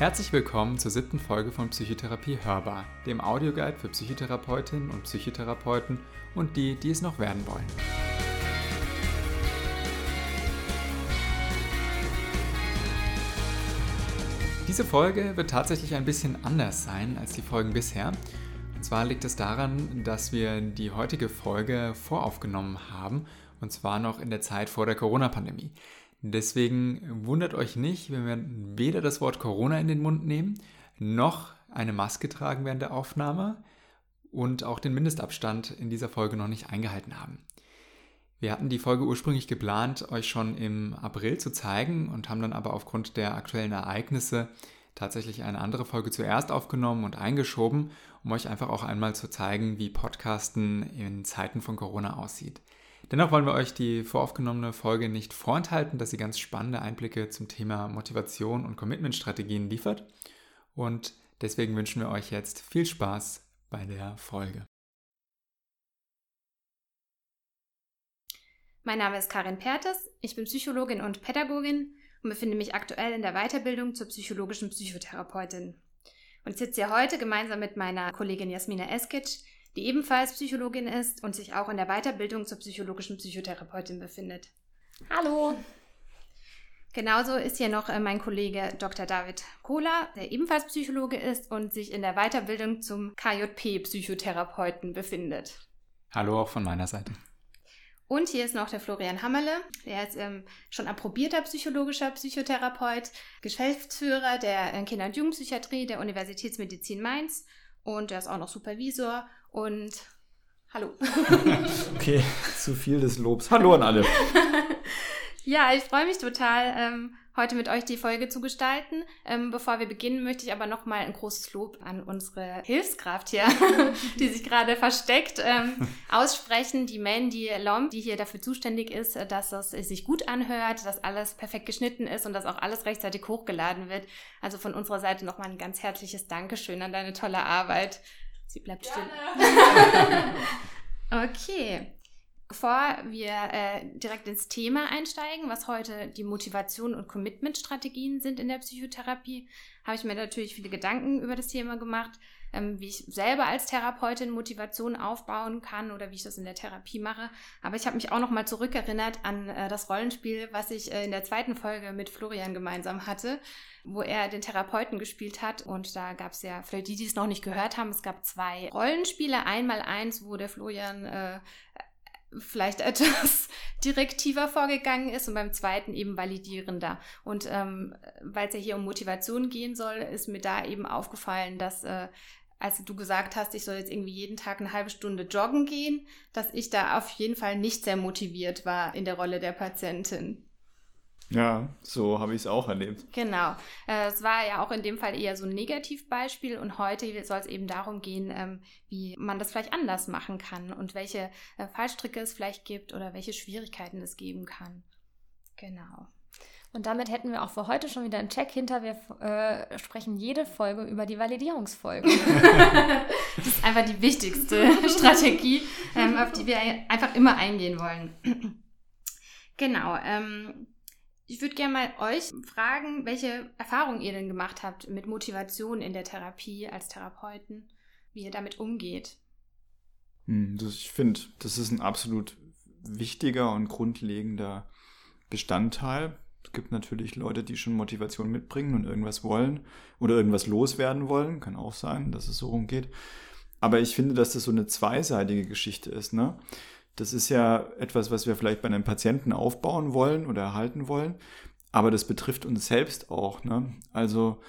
Herzlich willkommen zur siebten Folge von Psychotherapie Hörbar, dem Audioguide für Psychotherapeutinnen und Psychotherapeuten und die, die es noch werden wollen. Diese Folge wird tatsächlich ein bisschen anders sein als die Folgen bisher. Und zwar liegt es daran, dass wir die heutige Folge voraufgenommen haben, und zwar noch in der Zeit vor der Corona-Pandemie. Deswegen wundert euch nicht, wenn wir weder das Wort Corona in den Mund nehmen, noch eine Maske tragen während der Aufnahme und auch den Mindestabstand in dieser Folge noch nicht eingehalten haben. Wir hatten die Folge ursprünglich geplant, euch schon im April zu zeigen und haben dann aber aufgrund der aktuellen Ereignisse tatsächlich eine andere Folge zuerst aufgenommen und eingeschoben, um euch einfach auch einmal zu zeigen, wie Podcasten in Zeiten von Corona aussieht. Dennoch wollen wir euch die voraufgenommene Folge nicht vorenthalten, dass sie ganz spannende Einblicke zum Thema Motivation und Commitment-Strategien liefert. Und deswegen wünschen wir euch jetzt viel Spaß bei der Folge. Mein Name ist Karin Pertes, ich bin Psychologin und Pädagogin und befinde mich aktuell in der Weiterbildung zur psychologischen Psychotherapeutin. Und sitze hier heute gemeinsam mit meiner Kollegin Jasmina Eskic die ebenfalls Psychologin ist und sich auch in der Weiterbildung zur psychologischen Psychotherapeutin befindet. Hallo! Genauso ist hier noch äh, mein Kollege Dr. David Kohler, der ebenfalls Psychologe ist und sich in der Weiterbildung zum KJP-Psychotherapeuten befindet. Hallo auch von meiner Seite. Und hier ist noch der Florian Hammerle, der ist ähm, schon approbierter psychologischer Psychotherapeut, Geschäftsführer der äh, Kinder- und Jugendpsychiatrie der Universitätsmedizin Mainz und er ist auch noch Supervisor und hallo. okay, zu viel des Lobs. Hallo an alle. ja, ich freue mich total, ähm, heute mit euch die Folge zu gestalten. Ähm, bevor wir beginnen, möchte ich aber nochmal ein großes Lob an unsere Hilfskraft hier, die sich gerade versteckt, ähm, aussprechen. Die Mandy Lom, die hier dafür zuständig ist, äh, dass es sich gut anhört, dass alles perfekt geschnitten ist und dass auch alles rechtzeitig hochgeladen wird. Also von unserer Seite nochmal ein ganz herzliches Dankeschön an deine tolle Arbeit. Sie bleibt still. okay. Bevor wir äh, direkt ins Thema einsteigen, was heute die Motivation und Commitment-Strategien sind in der Psychotherapie, habe ich mir natürlich viele Gedanken über das Thema gemacht, ähm, wie ich selber als Therapeutin Motivation aufbauen kann oder wie ich das in der Therapie mache. Aber ich habe mich auch noch mal zurückerinnert an äh, das Rollenspiel, was ich äh, in der zweiten Folge mit Florian gemeinsam hatte, wo er den Therapeuten gespielt hat. Und da gab es ja, für die, die es noch nicht gehört haben, es gab zwei Rollenspiele. Einmal eins, wo der Florian äh, vielleicht etwas direktiver vorgegangen ist und beim zweiten eben validierender. Und ähm, weil es ja hier um Motivation gehen soll, ist mir da eben aufgefallen, dass äh, als du gesagt hast, ich soll jetzt irgendwie jeden Tag eine halbe Stunde joggen gehen, dass ich da auf jeden Fall nicht sehr motiviert war in der Rolle der Patientin. Ja, so habe ich es auch erlebt. Genau. Äh, es war ja auch in dem Fall eher so ein Negativbeispiel und heute soll es eben darum gehen, ähm, wie man das vielleicht anders machen kann und welche äh, Fallstricke es vielleicht gibt oder welche Schwierigkeiten es geben kann. Genau. Und damit hätten wir auch für heute schon wieder einen Check hinter. Wir äh, sprechen jede Folge über die Validierungsfolge. das ist einfach die wichtigste Strategie, ähm, auf die wir einfach immer eingehen wollen. genau. Ähm, ich würde gerne mal euch fragen, welche Erfahrungen ihr denn gemacht habt mit Motivation in der Therapie als Therapeuten, wie ihr damit umgeht. Hm, ich finde, das ist ein absolut wichtiger und grundlegender Bestandteil. Es gibt natürlich Leute, die schon Motivation mitbringen und irgendwas wollen oder irgendwas loswerden wollen. Kann auch sein, dass es so rumgeht. Aber ich finde, dass das so eine zweiseitige Geschichte ist. Ne? Das ist ja etwas, was wir vielleicht bei einem Patienten aufbauen wollen oder erhalten wollen, aber das betrifft uns selbst auch. Ne? Also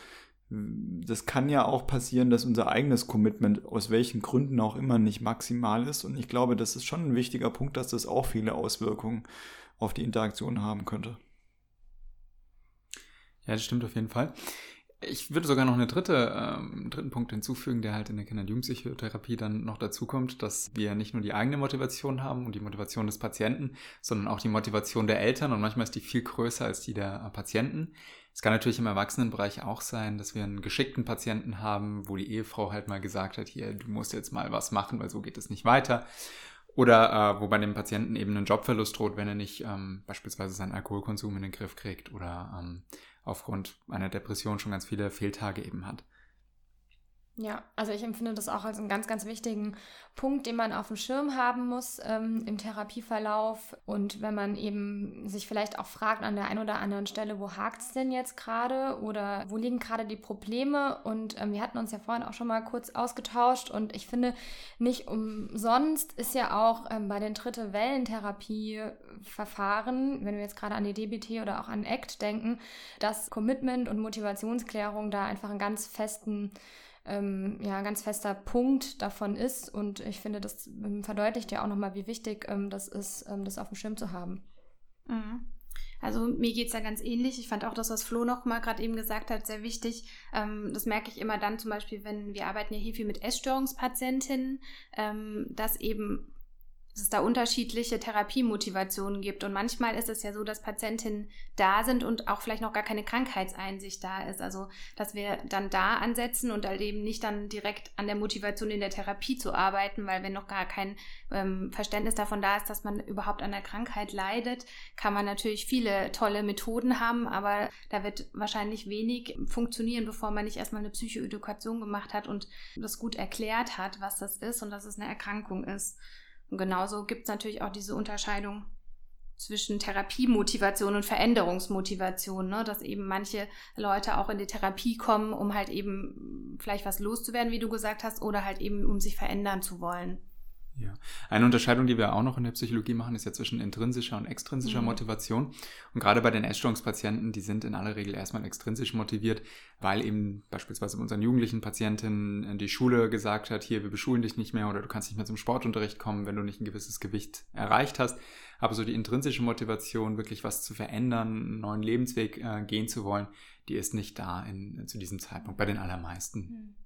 das kann ja auch passieren, dass unser eigenes Commitment aus welchen Gründen auch immer nicht maximal ist. Und ich glaube, das ist schon ein wichtiger Punkt, dass das auch viele Auswirkungen auf die Interaktion haben könnte. Ja, das stimmt auf jeden Fall. Ich würde sogar noch eine dritte, ähm, dritten Punkt hinzufügen, der halt in der Kinder- und Jugendpsychotherapie dann noch dazu kommt, dass wir nicht nur die eigene Motivation haben und die Motivation des Patienten, sondern auch die Motivation der Eltern und manchmal ist die viel größer als die der Patienten. Es kann natürlich im Erwachsenenbereich auch sein, dass wir einen geschickten Patienten haben, wo die Ehefrau halt mal gesagt hat, hier, du musst jetzt mal was machen, weil so geht es nicht weiter. Oder äh, wo bei dem Patienten eben ein Jobverlust droht, wenn er nicht ähm, beispielsweise seinen Alkoholkonsum in den Griff kriegt oder ähm, aufgrund einer Depression schon ganz viele Fehltage eben hat. Ja, also ich empfinde das auch als einen ganz, ganz wichtigen Punkt, den man auf dem Schirm haben muss ähm, im Therapieverlauf. Und wenn man eben sich vielleicht auch fragt an der einen oder anderen Stelle, wo hakt es denn jetzt gerade oder wo liegen gerade die Probleme? Und ähm, wir hatten uns ja vorhin auch schon mal kurz ausgetauscht und ich finde, nicht umsonst ist ja auch ähm, bei den dritte Wellen-Therapieverfahren, wenn wir jetzt gerade an die DBT oder auch an ACT denken, dass Commitment und Motivationsklärung da einfach einen ganz festen ähm, ja, ganz fester Punkt davon ist. Und ich finde, das ähm, verdeutlicht ja auch nochmal, wie wichtig ähm, das ist, ähm, das auf dem Schirm zu haben. Mhm. Also mir geht es ja ganz ähnlich. Ich fand auch das, was Flo noch mal gerade eben gesagt hat, sehr wichtig. Ähm, das merke ich immer dann zum Beispiel, wenn wir arbeiten ja hier viel mit Essstörungspatientinnen, ähm, dass eben dass es da unterschiedliche Therapiemotivationen gibt. Und manchmal ist es ja so, dass Patientinnen da sind und auch vielleicht noch gar keine Krankheitseinsicht da ist. Also, dass wir dann da ansetzen und halt eben nicht dann direkt an der Motivation in der Therapie zu arbeiten, weil wenn noch gar kein ähm, Verständnis davon da ist, dass man überhaupt an der Krankheit leidet, kann man natürlich viele tolle Methoden haben, aber da wird wahrscheinlich wenig funktionieren, bevor man nicht erstmal eine Psychoedukation gemacht hat und das gut erklärt hat, was das ist und dass es eine Erkrankung ist. Und genauso gibt es natürlich auch diese Unterscheidung zwischen Therapiemotivation und Veränderungsmotivation, ne? dass eben manche Leute auch in die Therapie kommen, um halt eben vielleicht was loszuwerden, wie du gesagt hast, oder halt eben um sich verändern zu wollen. Ja, eine Unterscheidung, die wir auch noch in der Psychologie machen, ist ja zwischen intrinsischer und extrinsischer mhm. Motivation. Und gerade bei den Essstörungspatienten, die sind in aller Regel erstmal extrinsisch motiviert, weil eben beispielsweise unseren jugendlichen Patientinnen die Schule gesagt hat, hier, wir beschulen dich nicht mehr oder du kannst nicht mehr zum Sportunterricht kommen, wenn du nicht ein gewisses Gewicht erreicht hast. Aber so die intrinsische Motivation, wirklich was zu verändern, einen neuen Lebensweg äh, gehen zu wollen, die ist nicht da in, zu diesem Zeitpunkt bei den allermeisten. Mhm.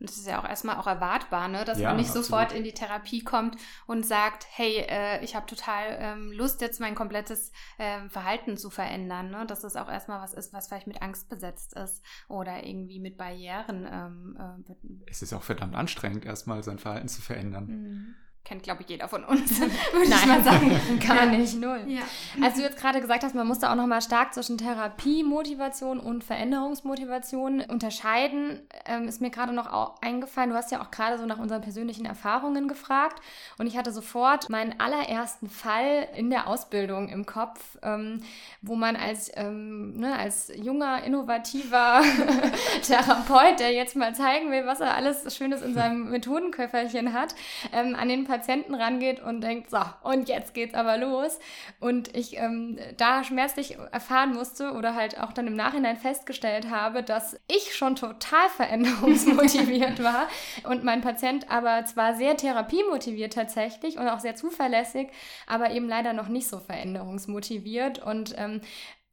Und das ist ja auch erstmal auch erwartbar, ne? dass ja, man nicht absolut. sofort in die Therapie kommt und sagt, hey, äh, ich habe total ähm, Lust, jetzt mein komplettes ähm, Verhalten zu verändern. Ne? Dass das auch erstmal was ist, was vielleicht mit Angst besetzt ist oder irgendwie mit Barrieren. Ähm, äh, es ist auch verdammt anstrengend, erstmal sein Verhalten zu verändern. Mhm kennt, glaube ich, jeder von uns, würde ich mal sagen. Gar nicht, null. Ja. Als du jetzt gerade gesagt hast, man muss da auch nochmal stark zwischen Therapiemotivation und Veränderungsmotivation unterscheiden, ähm, ist mir gerade noch eingefallen. Du hast ja auch gerade so nach unseren persönlichen Erfahrungen gefragt und ich hatte sofort meinen allerersten Fall in der Ausbildung im Kopf, ähm, wo man als, ähm, ne, als junger, innovativer Therapeut, der jetzt mal zeigen will, was er alles Schönes in seinem Methodenköfferchen hat, ähm, an den Patienten Patienten rangeht und denkt, so, und jetzt geht's aber los. Und ich ähm, da schmerzlich erfahren musste oder halt auch dann im Nachhinein festgestellt habe, dass ich schon total veränderungsmotiviert war und mein Patient aber zwar sehr therapiemotiviert tatsächlich und auch sehr zuverlässig, aber eben leider noch nicht so veränderungsmotiviert. Und ähm,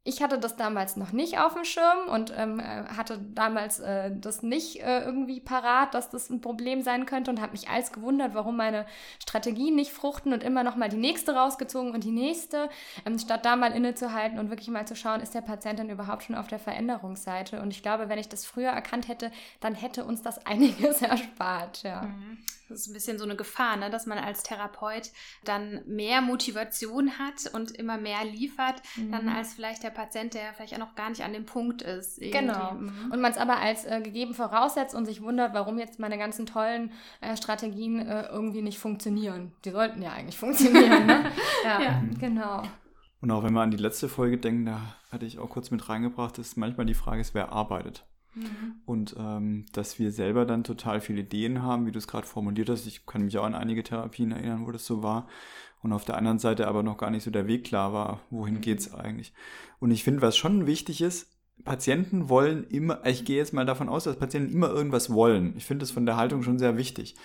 ich hatte das damals noch nicht auf dem Schirm und ähm, äh, hatte damals äh, das nicht äh, irgendwie parat, dass das ein Problem sein könnte und habe mich als gewundert, warum meine Strategien nicht fruchten und immer noch mal die nächste rausgezogen und die nächste, ähm, statt da mal innezuhalten und wirklich mal zu schauen, ist der Patient denn überhaupt schon auf der Veränderungsseite? Und ich glaube, wenn ich das früher erkannt hätte, dann hätte uns das einiges erspart. Ja. Mhm. Das ist ein bisschen so eine Gefahr, ne? dass man als Therapeut dann mehr Motivation hat und immer mehr liefert, mhm. dann als vielleicht der Patient, der vielleicht auch noch gar nicht an dem Punkt ist. Irgendwie. Genau. Mhm. Und man es aber als äh, gegeben voraussetzt und sich wundert, warum jetzt meine ganzen tollen äh, Strategien äh, irgendwie nicht funktionieren. Die sollten ja eigentlich funktionieren. ne? ja, ja, genau. Und auch wenn man an die letzte Folge denkt, da hatte ich auch kurz mit reingebracht, ist manchmal die Frage ist, wer arbeitet. Mhm. Und ähm, dass wir selber dann total viele Ideen haben, wie du es gerade formuliert hast. Ich kann mich auch an einige Therapien erinnern, wo das so war. Und auf der anderen Seite aber noch gar nicht so der Weg klar war, wohin mhm. geht es eigentlich. Und ich finde, was schon wichtig ist, Patienten wollen immer, ich gehe jetzt mal davon aus, dass Patienten immer irgendwas wollen. Ich finde das von der Haltung schon sehr wichtig.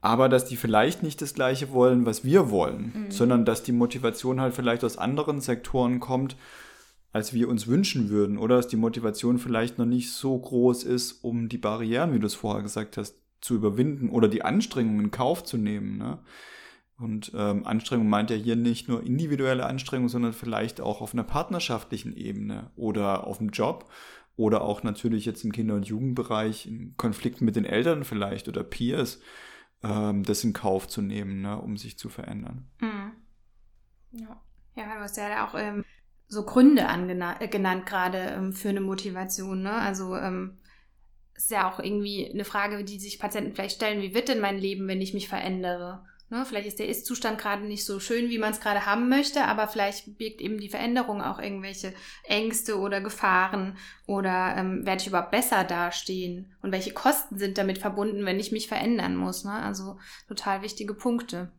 Aber dass die vielleicht nicht das Gleiche wollen, was wir wollen, mhm. sondern dass die Motivation halt vielleicht aus anderen Sektoren kommt als wir uns wünschen würden oder dass die Motivation vielleicht noch nicht so groß ist, um die Barrieren, wie du es vorher gesagt hast, zu überwinden oder die Anstrengungen in Kauf zu nehmen. Ne? Und ähm, Anstrengung meint ja hier nicht nur individuelle Anstrengung, sondern vielleicht auch auf einer partnerschaftlichen Ebene oder auf dem Job oder auch natürlich jetzt im Kinder- und Jugendbereich in Konflikten mit den Eltern vielleicht oder Peers, ähm, das in Kauf zu nehmen, ne, um sich zu verändern. Mhm. Ja. ja, du hast ja auch ähm, so Gründe äh, genannt, gerade ähm, für eine Motivation. Ne? Also ähm, ist ja auch irgendwie eine Frage, die sich Patienten vielleicht stellen, wie wird denn mein Leben, wenn ich mich verändere? Ne? Vielleicht ist der Ist-Zustand gerade nicht so schön, wie man es gerade haben möchte, aber vielleicht birgt eben die Veränderung auch irgendwelche Ängste oder Gefahren oder ähm, werde ich überhaupt besser dastehen und welche Kosten sind damit verbunden, wenn ich mich verändern muss. Ne? Also total wichtige Punkte.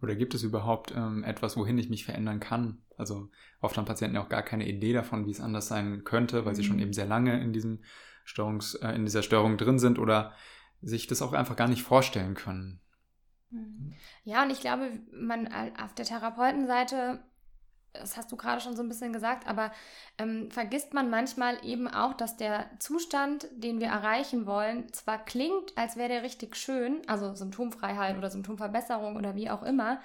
Oder gibt es überhaupt ähm, etwas, wohin ich mich verändern kann? Also oft haben Patienten ja auch gar keine Idee davon, wie es anders sein könnte, weil mhm. sie schon mhm. eben sehr lange in diesem Störungs, äh, in dieser Störung drin sind oder sich das auch einfach gar nicht vorstellen können. Mhm. Ja, und ich glaube, man auf der Therapeutenseite, das hast du gerade schon so ein bisschen gesagt, aber ähm, vergisst man manchmal eben auch, dass der Zustand, den wir erreichen wollen, zwar klingt, als wäre der richtig schön, also Symptomfreiheit oder Symptomverbesserung oder wie auch immer,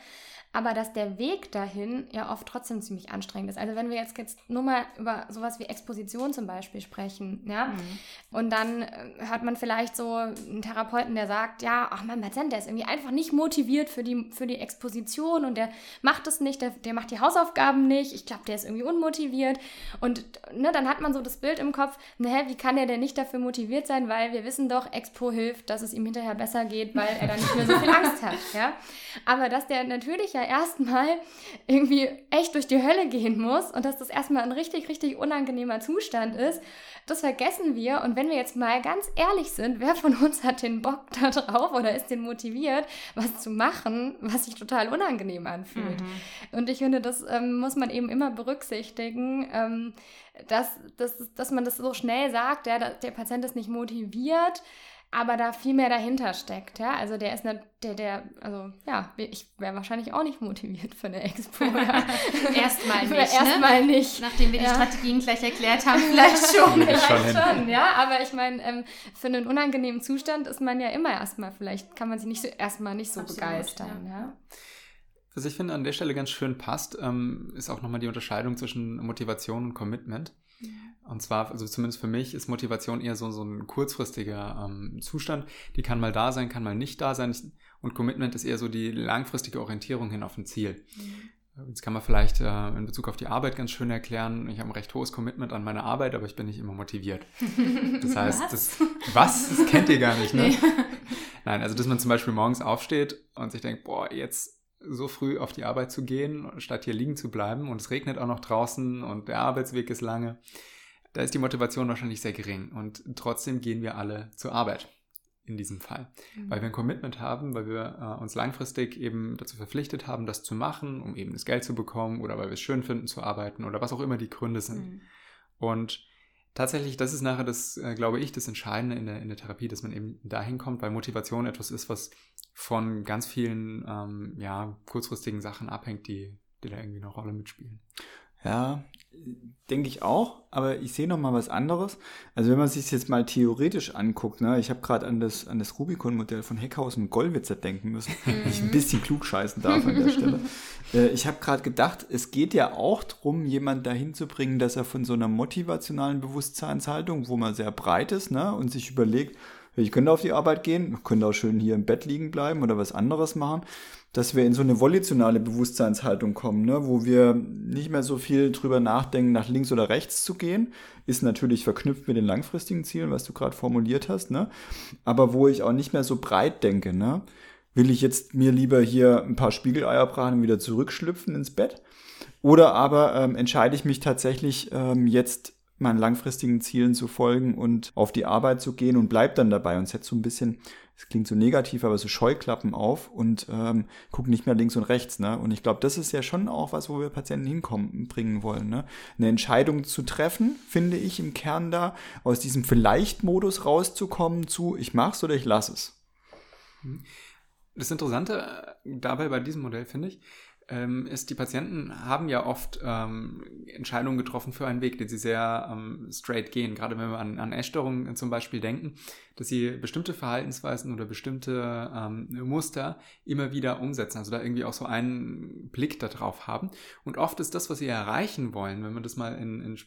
aber dass der Weg dahin ja oft trotzdem ziemlich anstrengend ist. Also wenn wir jetzt, jetzt nur mal über sowas wie Exposition zum Beispiel sprechen, ja, mhm. und dann äh, hört man vielleicht so einen Therapeuten, der sagt, ja, ach mein Patient, der ist irgendwie einfach nicht motiviert für die, für die Exposition und der macht es nicht, der, der macht die Hausaufgaben nicht, ich glaube, der ist irgendwie unmotiviert und ne, dann hat man so das Bild im Kopf, naja, wie kann er denn nicht dafür motiviert sein, weil wir wissen doch, Expo hilft, dass es ihm hinterher besser geht, weil er dann nicht mehr so viel Angst hat, ja. Aber dass der natürlich ja erstmal irgendwie echt durch die Hölle gehen muss und dass das erstmal ein richtig, richtig unangenehmer Zustand ist, das vergessen wir. Und wenn wir jetzt mal ganz ehrlich sind, wer von uns hat den Bock da drauf oder ist den motiviert, was zu machen, was sich total unangenehm anfühlt? Mhm. Und ich finde, das ähm, muss man eben immer berücksichtigen. Ähm, dass, dass, dass man das so schnell sagt, ja, der Patient ist nicht motiviert, aber da viel mehr dahinter steckt, ja. Also der ist eine, der, der, also ja, ich wäre wahrscheinlich auch nicht motiviert für eine Expo. Ja. Erstmal nicht. Erstmal ne? nicht. Nachdem wir ja. die Strategien gleich erklärt haben, vielleicht schon. vielleicht schon, ja. Aber ich meine, ähm, für einen unangenehmen Zustand ist man ja immer erstmal, vielleicht kann man sich nicht so erstmal nicht so Absolut, begeistern, ja. ja. Was ich finde an der Stelle ganz schön passt, ähm, ist auch nochmal die Unterscheidung zwischen Motivation und Commitment. Und zwar, also zumindest für mich, ist Motivation eher so, so ein kurzfristiger ähm, Zustand. Die kann mal da sein, kann mal nicht da sein. Und Commitment ist eher so die langfristige Orientierung hin auf ein Ziel. Mhm. Jetzt kann man vielleicht äh, in Bezug auf die Arbeit ganz schön erklären, ich habe ein recht hohes Commitment an meine Arbeit, aber ich bin nicht immer motiviert. Das heißt, was? Das, was? Das kennt ihr gar nicht, ne? Nee. Nein, also dass man zum Beispiel morgens aufsteht und sich denkt, boah, jetzt so früh auf die Arbeit zu gehen, statt hier liegen zu bleiben. Und es regnet auch noch draußen und der Arbeitsweg ist lange. Da ist die Motivation wahrscheinlich sehr gering. Und trotzdem gehen wir alle zur Arbeit in diesem Fall. Mhm. Weil wir ein Commitment haben, weil wir äh, uns langfristig eben dazu verpflichtet haben, das zu machen, um eben das Geld zu bekommen oder weil wir es schön finden zu arbeiten oder was auch immer die Gründe sind. Mhm. Und tatsächlich, das ist nachher das, äh, glaube ich, das Entscheidende in der, in der Therapie, dass man eben dahin kommt, weil Motivation etwas ist, was von ganz vielen ähm, ja, kurzfristigen Sachen abhängt, die, die da irgendwie eine Rolle mitspielen. Ja, denke ich auch, aber ich sehe noch mal was anderes. Also wenn man sich jetzt mal theoretisch anguckt, ne, ich habe gerade an das, an das Rubicon-Modell von Heckhausen und Gollwitzer denken müssen, wenn ich ein bisschen klug scheißen darf an der Stelle. Äh, ich habe gerade gedacht, es geht ja auch darum, jemanden dahin zu bringen, dass er von so einer motivationalen Bewusstseinshaltung, wo man sehr breit ist ne, und sich überlegt, ich könnte auf die Arbeit gehen, könnte auch schön hier im Bett liegen bleiben oder was anderes machen, dass wir in so eine volitionale Bewusstseinshaltung kommen, ne, wo wir nicht mehr so viel drüber nachdenken, nach links oder rechts zu gehen, ist natürlich verknüpft mit den langfristigen Zielen, was du gerade formuliert hast, ne, aber wo ich auch nicht mehr so breit denke, ne, will ich jetzt mir lieber hier ein paar Spiegeleier braten und wieder zurückschlüpfen ins Bett? Oder aber ähm, entscheide ich mich tatsächlich ähm, jetzt meinen langfristigen Zielen zu folgen und auf die Arbeit zu gehen und bleib dann dabei und setzt so ein bisschen, es klingt so negativ, aber so Scheuklappen auf und ähm, guck nicht mehr links und rechts. Ne? Und ich glaube, das ist ja schon auch was, wo wir Patienten hinkommen, bringen wollen. Ne? Eine Entscheidung zu treffen, finde ich im Kern da, aus diesem Vielleicht-Modus rauszukommen zu, ich mach's oder ich lass es. Das Interessante dabei bei diesem Modell, finde ich, ähm, ist, die Patienten haben ja oft ähm, Entscheidungen getroffen für einen Weg, den sie sehr ähm, straight gehen. Gerade wenn wir an, an Essstörungen zum Beispiel denken, dass sie bestimmte Verhaltensweisen oder bestimmte ähm, Muster immer wieder umsetzen. Also da irgendwie auch so einen Blick darauf haben. Und oft ist das, was sie erreichen wollen, wenn man das mal in, in,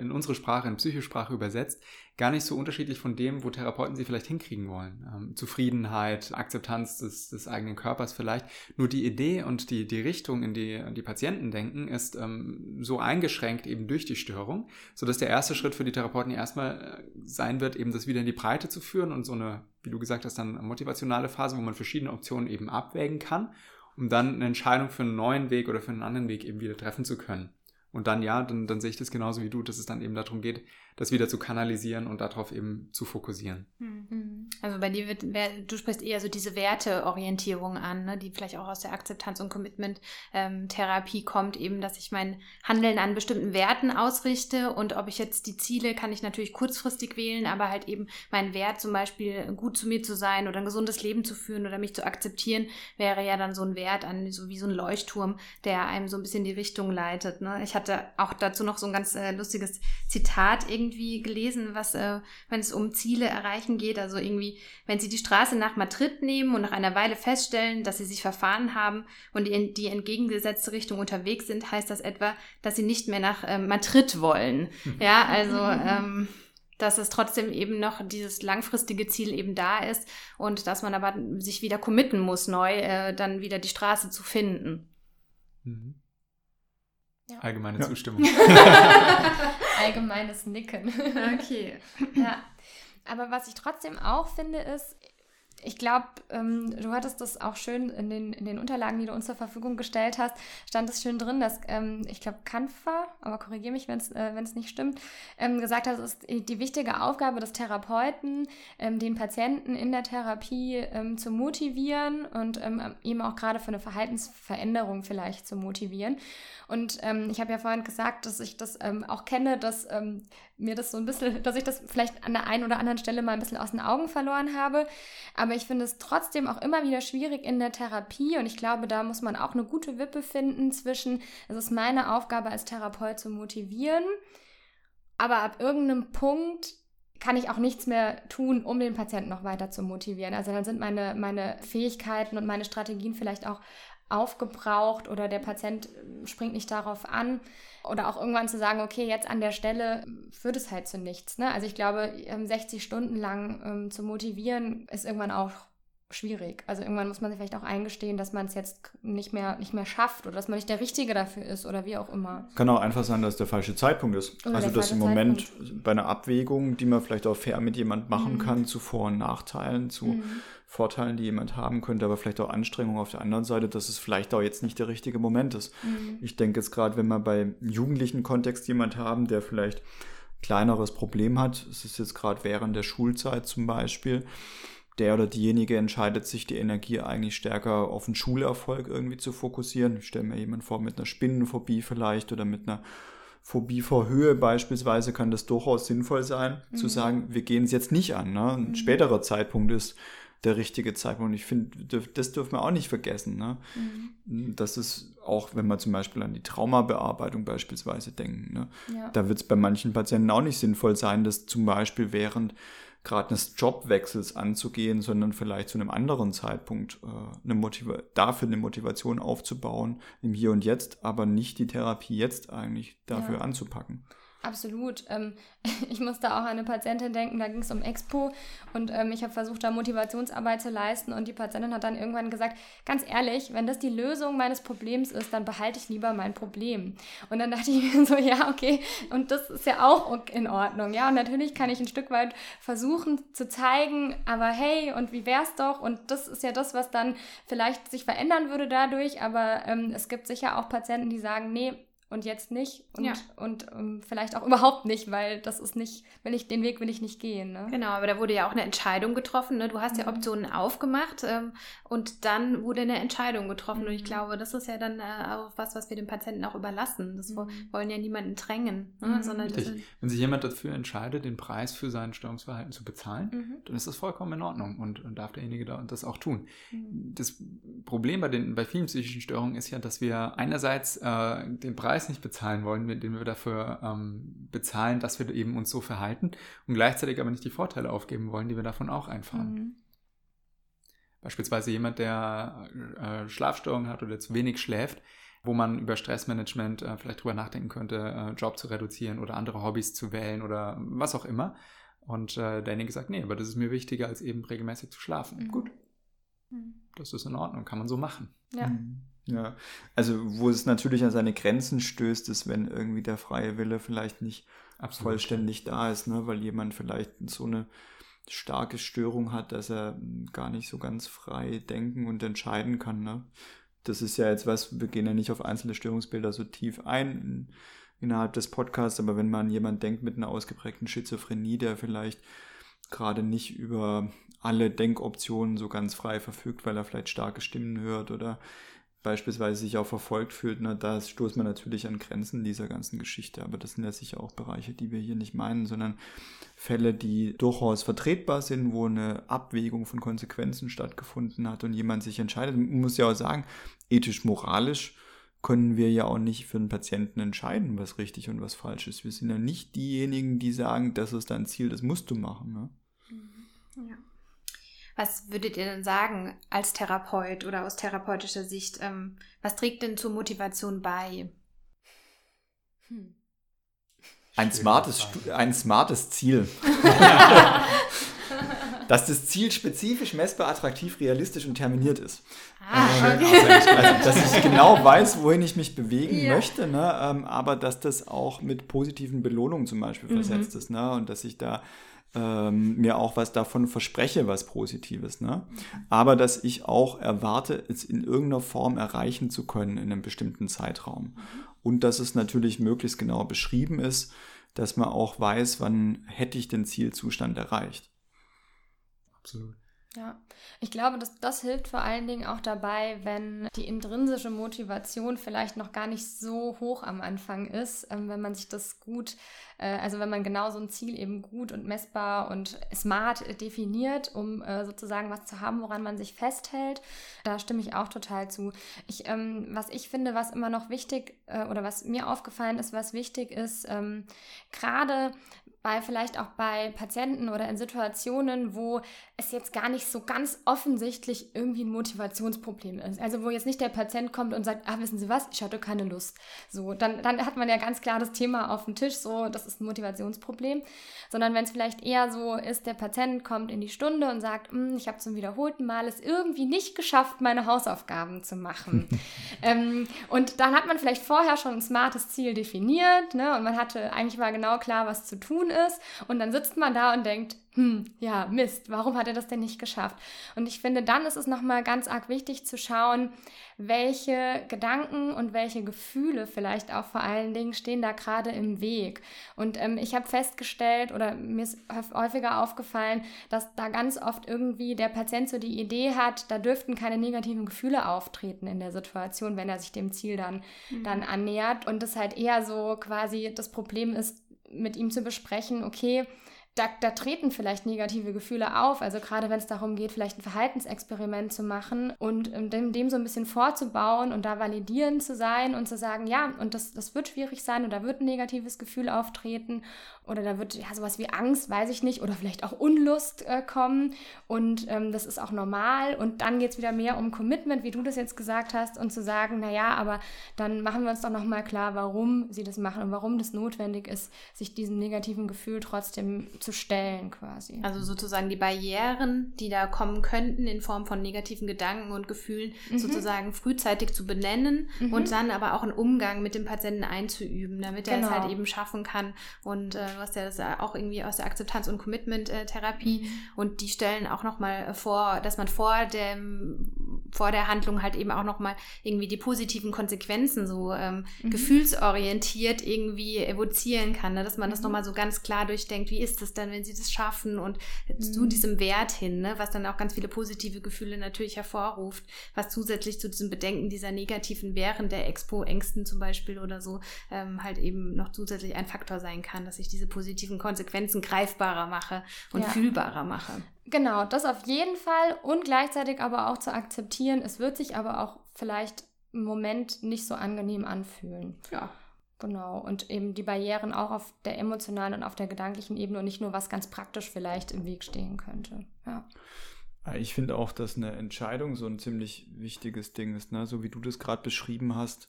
in unsere Sprache, in Psychosprache übersetzt, gar nicht so unterschiedlich von dem, wo Therapeuten sie vielleicht hinkriegen wollen. Ähm, Zufriedenheit, Akzeptanz des, des eigenen Körpers vielleicht. Nur die Idee und die, die Richtung, in die die Patienten denken, ist ähm, so eingeschränkt eben durch die Störung, sodass der erste Schritt für die Therapeuten erstmal äh, sein wird, eben das wieder in die Breite zu führen und so eine, wie du gesagt hast, dann motivationale Phase, wo man verschiedene Optionen eben abwägen kann, um dann eine Entscheidung für einen neuen Weg oder für einen anderen Weg eben wieder treffen zu können. Und dann ja, dann, dann sehe ich das genauso wie du, dass es dann eben darum geht, das wieder zu kanalisieren und darauf eben zu fokussieren. Mhm. Also bei dir wird, du sprichst eher so diese Werteorientierung an, ne, die vielleicht auch aus der Akzeptanz- und Commitment-Therapie ähm, kommt, eben, dass ich mein Handeln an bestimmten Werten ausrichte und ob ich jetzt die Ziele kann ich natürlich kurzfristig wählen, aber halt eben mein Wert zum Beispiel gut zu mir zu sein oder ein gesundes Leben zu führen oder mich zu akzeptieren, wäre ja dann so ein Wert an, so wie so ein Leuchtturm, der einem so ein bisschen die Richtung leitet. Ne? Ich hatte auch dazu noch so ein ganz äh, lustiges Zitat irgendwie irgendwie gelesen, was, äh, wenn es um Ziele erreichen geht. Also irgendwie, wenn Sie die Straße nach Madrid nehmen und nach einer Weile feststellen, dass Sie sich verfahren haben und in die entgegengesetzte Richtung unterwegs sind, heißt das etwa, dass Sie nicht mehr nach äh, Madrid wollen. Ja, also ähm, dass es trotzdem eben noch dieses langfristige Ziel eben da ist und dass man aber sich wieder committen muss, neu äh, dann wieder die Straße zu finden. Mhm. Ja. Allgemeine ja. Zustimmung. Allgemeines Nicken. Okay. ja. Aber was ich trotzdem auch finde, ist, ich glaube, ähm, du hattest das auch schön in den, in den Unterlagen, die du uns zur Verfügung gestellt hast, stand es schön drin, dass ähm, ich glaube, Kanfer, aber korrigiere mich, wenn es äh, nicht stimmt, ähm, gesagt hat, es ist die wichtige Aufgabe des Therapeuten, ähm, den Patienten in der Therapie ähm, zu motivieren und ähm, eben auch gerade für eine Verhaltensveränderung vielleicht zu motivieren. Und ähm, ich habe ja vorhin gesagt, dass ich das ähm, auch kenne, dass ähm, mir das so ein bisschen, dass ich das vielleicht an der einen oder anderen Stelle mal ein bisschen aus den Augen verloren habe. Aber ich finde es trotzdem auch immer wieder schwierig in der Therapie. Und ich glaube, da muss man auch eine gute Wippe finden zwischen, es ist meine Aufgabe als Therapeut zu motivieren. Aber ab irgendeinem Punkt kann ich auch nichts mehr tun, um den Patienten noch weiter zu motivieren. Also dann sind meine, meine Fähigkeiten und meine Strategien vielleicht auch aufgebraucht oder der Patient springt nicht darauf an. Oder auch irgendwann zu sagen, okay, jetzt an der Stelle führt es halt zu nichts. Ne? Also ich glaube, 60 ähm, Stunden lang ähm, zu motivieren, ist irgendwann auch schwierig. Also irgendwann muss man sich vielleicht auch eingestehen, dass man es jetzt nicht mehr, nicht mehr schafft oder dass man nicht der Richtige dafür ist oder wie auch immer. Kann auch einfach sein, dass der falsche Zeitpunkt ist. Oder also dass im Moment Zeitpunkt. bei einer Abwägung, die man vielleicht auch fair mit jemand machen mhm. kann, zu Vor- und Nachteilen, zu mhm. Vorteilen, die jemand haben könnte, aber vielleicht auch Anstrengungen auf der anderen Seite, dass es vielleicht auch jetzt nicht der richtige Moment ist. Mhm. Ich denke jetzt gerade, wenn wir bei jugendlichen Kontext jemand haben, der vielleicht kleineres Problem hat, es ist jetzt gerade während der Schulzeit zum Beispiel, der oder diejenige entscheidet sich, die Energie eigentlich stärker auf den Schulerfolg irgendwie zu fokussieren. Ich stelle mir jemanden vor mit einer Spinnenphobie vielleicht oder mit einer Phobie vor Höhe beispielsweise kann das durchaus sinnvoll sein, mhm. zu sagen, wir gehen es jetzt nicht an. Ne? Ein mhm. späterer Zeitpunkt ist der richtige Zeitpunkt. Ich finde, das dürfen wir auch nicht vergessen. Ne? Mhm. Das ist auch, wenn wir zum Beispiel an die Traumabearbeitung beispielsweise denken. Ne? Ja. Da wird es bei manchen Patienten auch nicht sinnvoll sein, das zum Beispiel während gerade eines Jobwechsels anzugehen, sondern vielleicht zu einem anderen Zeitpunkt äh, eine Motiva dafür eine Motivation aufzubauen im Hier und Jetzt, aber nicht die Therapie jetzt eigentlich dafür ja. anzupacken. Absolut. Ähm, ich musste auch an eine Patientin denken, da ging es um Expo und ähm, ich habe versucht, da Motivationsarbeit zu leisten und die Patientin hat dann irgendwann gesagt, ganz ehrlich, wenn das die Lösung meines Problems ist, dann behalte ich lieber mein Problem. Und dann dachte ich mir so, ja, okay, und das ist ja auch in Ordnung, ja, und natürlich kann ich ein Stück weit versuchen zu zeigen, aber hey, und wie wär's doch? Und das ist ja das, was dann vielleicht sich verändern würde dadurch, aber ähm, es gibt sicher auch Patienten, die sagen, nee, und jetzt nicht und, ja. und um, ähm, vielleicht auch überhaupt nicht, weil das ist nicht, will ich, den Weg will ich nicht gehen. Ne? Genau, aber da wurde ja auch eine Entscheidung getroffen. Ne? Du hast mhm. ja Optionen aufgemacht ähm, und dann wurde eine Entscheidung getroffen. Mhm. Und ich mhm. glaube, das ist ja dann äh, auch was, was wir dem Patienten auch überlassen. Das mhm. wollen ja niemanden drängen. Ne? Mhm. Sondern Wenn sich jemand dafür entscheidet, den Preis für sein Störungsverhalten zu bezahlen, mhm. dann ist das vollkommen in Ordnung und, und darf derjenige das auch tun. Das Problem bei, den, bei vielen psychischen Störungen ist ja, dass wir einerseits äh, den Preis Preis nicht bezahlen wollen, den wir dafür ähm, bezahlen, dass wir eben uns so verhalten und gleichzeitig aber nicht die Vorteile aufgeben wollen, die wir davon auch einfahren. Mhm. Beispielsweise jemand, der äh, Schlafstörungen hat oder zu wenig schläft, wo man über Stressmanagement äh, vielleicht drüber nachdenken könnte, äh, Job zu reduzieren oder andere Hobbys zu wählen oder was auch immer. Und äh, derjenige sagt, nee, aber das ist mir wichtiger, als eben regelmäßig zu schlafen. Mhm. Gut. Mhm. Das ist in Ordnung, kann man so machen. Ja. Mhm. Ja, also wo es natürlich an seine Grenzen stößt, ist, wenn irgendwie der freie Wille vielleicht nicht Absolut. vollständig da ist, ne? weil jemand vielleicht so eine starke Störung hat, dass er gar nicht so ganz frei denken und entscheiden kann. Ne? Das ist ja jetzt was, wir gehen ja nicht auf einzelne Störungsbilder so tief ein innerhalb des Podcasts, aber wenn man jemand denkt mit einer ausgeprägten Schizophrenie, der vielleicht gerade nicht über alle Denkoptionen so ganz frei verfügt, weil er vielleicht starke Stimmen hört oder beispielsweise sich auch verfolgt fühlt, na, da stoßt man natürlich an Grenzen dieser ganzen Geschichte. Aber das sind ja sicher auch Bereiche, die wir hier nicht meinen, sondern Fälle, die durchaus vertretbar sind, wo eine Abwägung von Konsequenzen stattgefunden hat und jemand sich entscheidet. Man muss ja auch sagen, ethisch, moralisch können wir ja auch nicht für einen Patienten entscheiden, was richtig und was falsch ist. Wir sind ja nicht diejenigen, die sagen, das ist dein Ziel, das musst du machen. Ne? Mhm. Ja. Was würdet ihr denn sagen als Therapeut oder aus therapeutischer Sicht? Ähm, was trägt denn zur Motivation bei? Hm. Ein, smartes, ein smartes Ziel. dass das Ziel spezifisch, messbar, attraktiv, realistisch und terminiert ist. Ah, okay. also, dass ich genau weiß, wohin ich mich bewegen ja. möchte, ne? Ähm, aber dass das auch mit positiven Belohnungen zum Beispiel mhm. versetzt ist ne? und dass ich da ähm, mir auch was davon verspreche, was Positives. Ne? Aber dass ich auch erwarte, es in irgendeiner Form erreichen zu können in einem bestimmten Zeitraum. Und dass es natürlich möglichst genau beschrieben ist, dass man auch weiß, wann hätte ich den Zielzustand erreicht. Absolut. Ja, ich glaube, dass das hilft vor allen Dingen auch dabei, wenn die intrinsische Motivation vielleicht noch gar nicht so hoch am Anfang ist, ähm, wenn man sich das gut, äh, also wenn man genau so ein Ziel eben gut und messbar und smart definiert, um äh, sozusagen was zu haben, woran man sich festhält. Da stimme ich auch total zu. Ich, ähm, was ich finde, was immer noch wichtig äh, oder was mir aufgefallen ist, was wichtig ist, ähm, gerade bei vielleicht auch bei Patienten oder in Situationen, wo es jetzt gar nicht so ganz offensichtlich irgendwie ein Motivationsproblem ist. Also wo jetzt nicht der Patient kommt und sagt, ah, wissen Sie was, ich hatte keine Lust. So, dann, dann hat man ja ganz klar das Thema auf dem Tisch, so, das ist ein Motivationsproblem. Sondern wenn es vielleicht eher so ist, der Patient kommt in die Stunde und sagt, hm, ich habe zum wiederholten Mal es irgendwie nicht geschafft, meine Hausaufgaben zu machen. ähm, und dann hat man vielleicht vorher schon ein smartes Ziel definiert, ne? Und man hatte, eigentlich war genau klar, was zu tun ist. Und dann sitzt man da und denkt, hm, ja, Mist, warum hat er das denn nicht geschafft? Und ich finde, dann ist es nochmal ganz arg wichtig zu schauen, welche Gedanken und welche Gefühle vielleicht auch vor allen Dingen stehen da gerade im Weg. Und ähm, ich habe festgestellt oder mir ist häufiger aufgefallen, dass da ganz oft irgendwie der Patient so die Idee hat, da dürften keine negativen Gefühle auftreten in der Situation, wenn er sich dem Ziel dann, mhm. dann annähert. Und das halt eher so quasi das Problem ist, mit ihm zu besprechen, okay, da, da, treten vielleicht negative Gefühle auf. Also gerade wenn es darum geht, vielleicht ein Verhaltensexperiment zu machen und ähm, dem, dem, so ein bisschen vorzubauen und da validierend zu sein und zu sagen, ja, und das, das wird schwierig sein oder da wird ein negatives Gefühl auftreten oder da wird ja sowas wie Angst, weiß ich nicht, oder vielleicht auch Unlust äh, kommen und ähm, das ist auch normal und dann geht es wieder mehr um Commitment, wie du das jetzt gesagt hast und zu sagen, naja, aber dann machen wir uns doch nochmal klar, warum sie das machen und warum das notwendig ist, sich diesem negativen Gefühl trotzdem zu stellen quasi. Also sozusagen die Barrieren, die da kommen könnten in Form von negativen Gedanken und Gefühlen, mhm. sozusagen frühzeitig zu benennen mhm. und dann aber auch einen Umgang mit dem Patienten einzuüben, damit er es halt genau. eben schaffen kann. Und äh, du hast ja das auch irgendwie aus der Akzeptanz- und Commitment-Therapie mhm. und die stellen auch nochmal vor, dass man vor dem vor der Handlung halt eben auch nochmal irgendwie die positiven Konsequenzen so ähm, mhm. gefühlsorientiert irgendwie evozieren kann, ne? dass man das mhm. nochmal so ganz klar durchdenkt, wie ist das denn, wenn sie das schaffen und mhm. zu diesem Wert hin, ne? was dann auch ganz viele positive Gefühle natürlich hervorruft, was zusätzlich zu diesem Bedenken dieser negativen während der Expo-Ängsten zum Beispiel oder so ähm, halt eben noch zusätzlich ein Faktor sein kann, dass ich diese positiven Konsequenzen greifbarer mache und ja. fühlbarer mache. Genau, das auf jeden Fall und gleichzeitig aber auch zu akzeptieren, es wird sich aber auch vielleicht im Moment nicht so angenehm anfühlen. Ja. Genau, und eben die Barrieren auch auf der emotionalen und auf der gedanklichen Ebene und nicht nur was ganz praktisch vielleicht im Weg stehen könnte. Ja. Ich finde auch, dass eine Entscheidung so ein ziemlich wichtiges Ding ist, ne? so wie du das gerade beschrieben hast.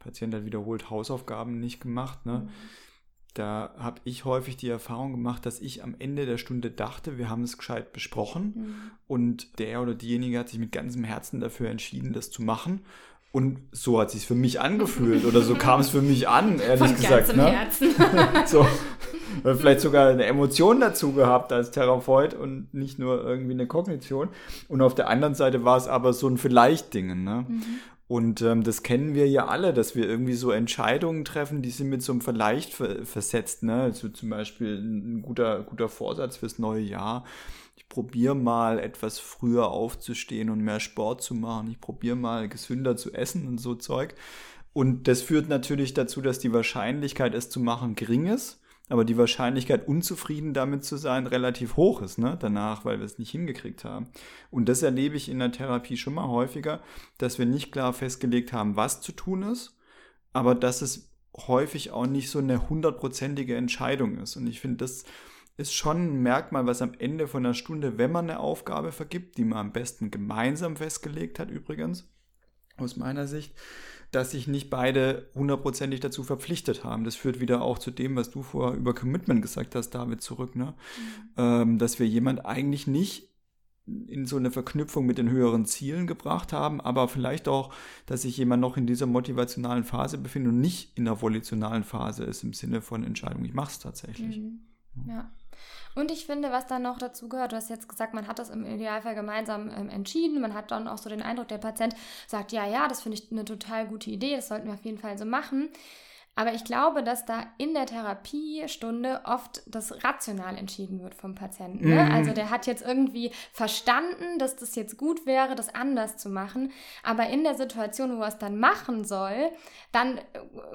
Patient hat wiederholt Hausaufgaben nicht gemacht. Ne? Mhm da habe ich häufig die Erfahrung gemacht, dass ich am Ende der Stunde dachte, wir haben es gescheit besprochen mhm. und der oder diejenige hat sich mit ganzem Herzen dafür entschieden, das zu machen. Und so hat es sich für mich angefühlt oder so kam es für mich an, ehrlich Von gesagt. Ne? Herzen. so, vielleicht sogar eine Emotion dazu gehabt als Therapeut und nicht nur irgendwie eine Kognition. Und auf der anderen Seite war es aber so ein Vielleicht-Ding. Ne? Mhm. Und ähm, das kennen wir ja alle, dass wir irgendwie so Entscheidungen treffen, die sind mit so einem Vielleicht ver versetzt. Ne? Also zum Beispiel ein guter, guter Vorsatz fürs neue Jahr. Ich probiere mal etwas früher aufzustehen und mehr Sport zu machen. Ich probiere mal gesünder zu essen und so Zeug. Und das führt natürlich dazu, dass die Wahrscheinlichkeit, es zu machen, gering ist aber die Wahrscheinlichkeit, unzufrieden damit zu sein, relativ hoch ist, ne? danach, weil wir es nicht hingekriegt haben. Und das erlebe ich in der Therapie schon mal häufiger, dass wir nicht klar festgelegt haben, was zu tun ist, aber dass es häufig auch nicht so eine hundertprozentige Entscheidung ist. Und ich finde, das ist schon ein Merkmal, was am Ende von einer Stunde, wenn man eine Aufgabe vergibt, die man am besten gemeinsam festgelegt hat übrigens, aus meiner Sicht, dass sich nicht beide hundertprozentig dazu verpflichtet haben. Das führt wieder auch zu dem, was du vorher über Commitment gesagt hast, David, zurück, ne? Mhm. Ähm, dass wir jemand eigentlich nicht in so eine Verknüpfung mit den höheren Zielen gebracht haben, aber vielleicht auch, dass sich jemand noch in dieser motivationalen Phase befindet und nicht in der volitionalen Phase ist im Sinne von Entscheidung. Ich mache es tatsächlich. Mhm. Ja. Und ich finde, was dann noch dazu gehört, du hast jetzt gesagt, man hat das im Idealfall gemeinsam ähm, entschieden. Man hat dann auch so den Eindruck, der Patient sagt, ja, ja, das finde ich eine total gute Idee, das sollten wir auf jeden Fall so machen. Aber ich glaube, dass da in der Therapiestunde oft das rational entschieden wird vom Patienten. Ne? Mhm. Also der hat jetzt irgendwie verstanden, dass das jetzt gut wäre, das anders zu machen. Aber in der Situation, wo er es dann machen soll, dann äh,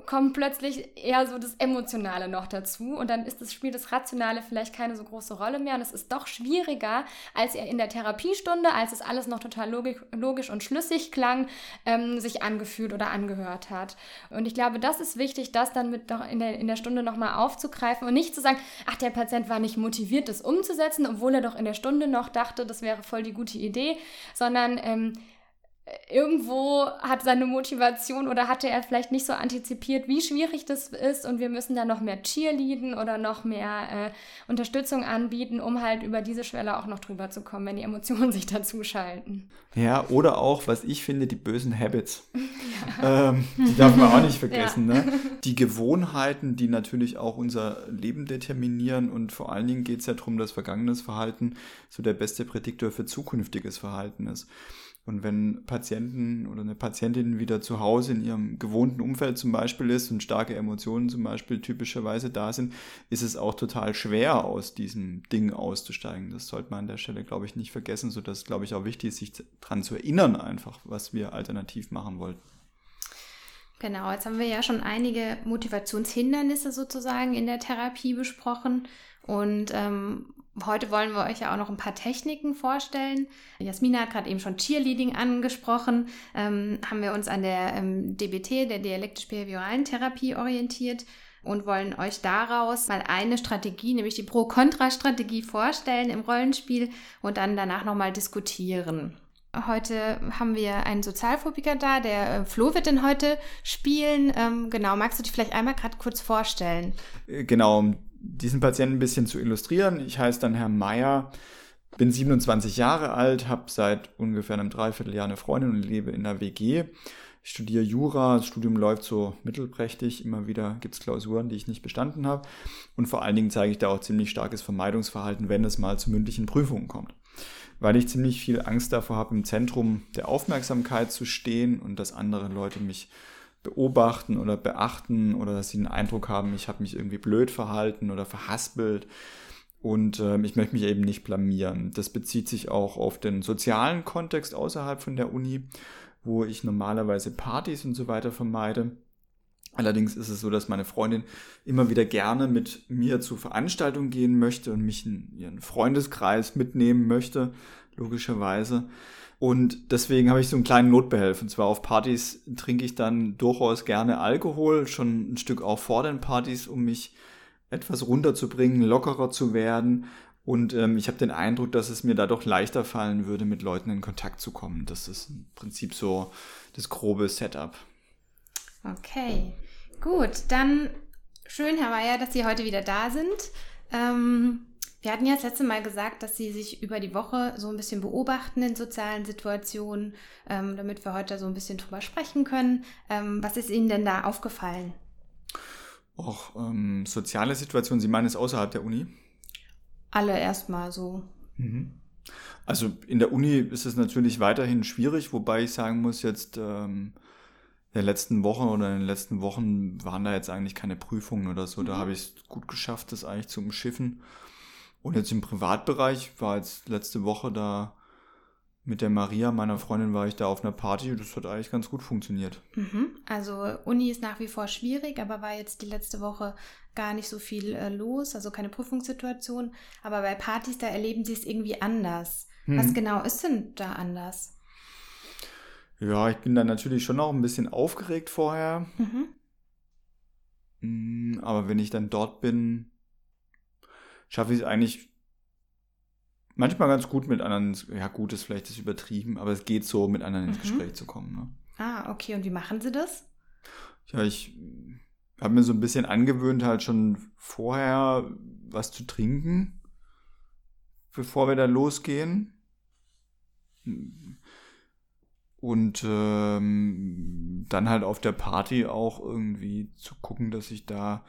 kommt plötzlich eher so das Emotionale noch dazu. Und dann ist das Spiel das Rationale vielleicht keine so große Rolle mehr. Und es ist doch schwieriger, als er in der Therapiestunde, als es alles noch total logisch, logisch und schlüssig klang, ähm, sich angefühlt oder angehört hat. Und ich glaube, das ist wichtig, das dann mit in der, in der Stunde nochmal aufzugreifen und nicht zu sagen, ach, der Patient war nicht motiviert, das umzusetzen, obwohl er doch in der Stunde noch dachte, das wäre voll die gute Idee, sondern ähm, irgendwo hat seine Motivation oder hatte er vielleicht nicht so antizipiert, wie schwierig das ist und wir müssen da noch mehr Cheerleaden oder noch mehr äh, Unterstützung anbieten, um halt über diese Schwelle auch noch drüber zu kommen, wenn die Emotionen sich dazu schalten. Ja, oder auch, was ich finde, die bösen Habits. Ähm, die darf man auch nicht vergessen. Ja. Ne? Die Gewohnheiten, die natürlich auch unser Leben determinieren und vor allen Dingen geht es ja darum, dass vergangenes Verhalten so der beste Prädiktor für zukünftiges Verhalten ist. Und wenn Patienten oder eine Patientin wieder zu Hause in ihrem gewohnten Umfeld zum Beispiel ist und starke Emotionen zum Beispiel typischerweise da sind, ist es auch total schwer, aus diesem Ding auszusteigen. Das sollte man an der Stelle, glaube ich, nicht vergessen, sodass, glaube ich, auch wichtig ist, sich daran zu erinnern, einfach, was wir alternativ machen wollten. Genau, jetzt haben wir ja schon einige Motivationshindernisse sozusagen in der Therapie besprochen. Und ähm, Heute wollen wir euch ja auch noch ein paar Techniken vorstellen. Jasmina hat gerade eben schon Cheerleading angesprochen. Ähm, haben wir uns an der ähm, DBT, der dialektisch-behavioralen Therapie, orientiert und wollen euch daraus mal eine Strategie, nämlich die Pro-Kontra-Strategie vorstellen im Rollenspiel und dann danach nochmal diskutieren. Heute haben wir einen Sozialphobiker da, der äh, Flo wird denn heute spielen. Ähm, genau, magst du dich vielleicht einmal gerade kurz vorstellen? Äh, genau, diesen Patienten ein bisschen zu illustrieren. Ich heiße dann Herr Meier, bin 27 Jahre alt, habe seit ungefähr einem Dreivierteljahr eine Freundin und lebe in einer WG. Ich studiere Jura, das Studium läuft so mittelprächtig, immer wieder gibt es Klausuren, die ich nicht bestanden habe. Und vor allen Dingen zeige ich da auch ziemlich starkes Vermeidungsverhalten, wenn es mal zu mündlichen Prüfungen kommt. Weil ich ziemlich viel Angst davor habe, im Zentrum der Aufmerksamkeit zu stehen und dass andere Leute mich beobachten oder beachten oder dass sie den Eindruck haben, ich habe mich irgendwie blöd verhalten oder verhaspelt. Und äh, ich möchte mich eben nicht blamieren. Das bezieht sich auch auf den sozialen Kontext außerhalb von der Uni, wo ich normalerweise Partys und so weiter vermeide. Allerdings ist es so, dass meine Freundin immer wieder gerne mit mir zu Veranstaltungen gehen möchte und mich in ihren Freundeskreis mitnehmen möchte, logischerweise. Und deswegen habe ich so einen kleinen Notbehelf. Und zwar auf Partys trinke ich dann durchaus gerne Alkohol, schon ein Stück auch vor den Partys, um mich etwas runterzubringen, lockerer zu werden. Und ähm, ich habe den Eindruck, dass es mir dadurch leichter fallen würde, mit Leuten in Kontakt zu kommen. Das ist im Prinzip so das grobe Setup. Okay, gut. Dann schön, Herr Meier, dass Sie heute wieder da sind. Ähm, Wir hatten ja das letzte Mal gesagt, dass Sie sich über die Woche so ein bisschen beobachten in sozialen Situationen, ähm, damit wir heute so ein bisschen drüber sprechen können. Ähm, was ist Ihnen denn da aufgefallen? Auch ähm, soziale Situationen, Sie meinen es außerhalb der Uni? Alle erstmal so. Mhm. Also in der Uni ist es natürlich weiterhin schwierig, wobei ich sagen muss, jetzt ähm, in der letzten Woche oder in den letzten Wochen waren da jetzt eigentlich keine Prüfungen oder so. Mhm. Da habe ich es gut geschafft, das eigentlich zu umschiffen. Und jetzt im Privatbereich war jetzt letzte Woche da mit der Maria, meiner Freundin, war ich da auf einer Party und das hat eigentlich ganz gut funktioniert. Mhm. Also Uni ist nach wie vor schwierig, aber war jetzt die letzte Woche gar nicht so viel äh, los, also keine Prüfungssituation. Aber bei Partys, da erleben sie es irgendwie anders. Mhm. Was genau ist denn da anders? Ja, ich bin da natürlich schon auch ein bisschen aufgeregt vorher. Mhm. Mm, aber wenn ich dann dort bin, schaffe ich es eigentlich manchmal ganz gut mit anderen, ja gut ist vielleicht das übertrieben, aber es geht so, mit anderen ins mhm. Gespräch zu kommen. Ne? Ah, okay. Und wie machen Sie das? Ja, ich habe mir so ein bisschen angewöhnt, halt schon vorher was zu trinken, bevor wir da losgehen. Und ähm, dann halt auf der Party auch irgendwie zu gucken, dass ich da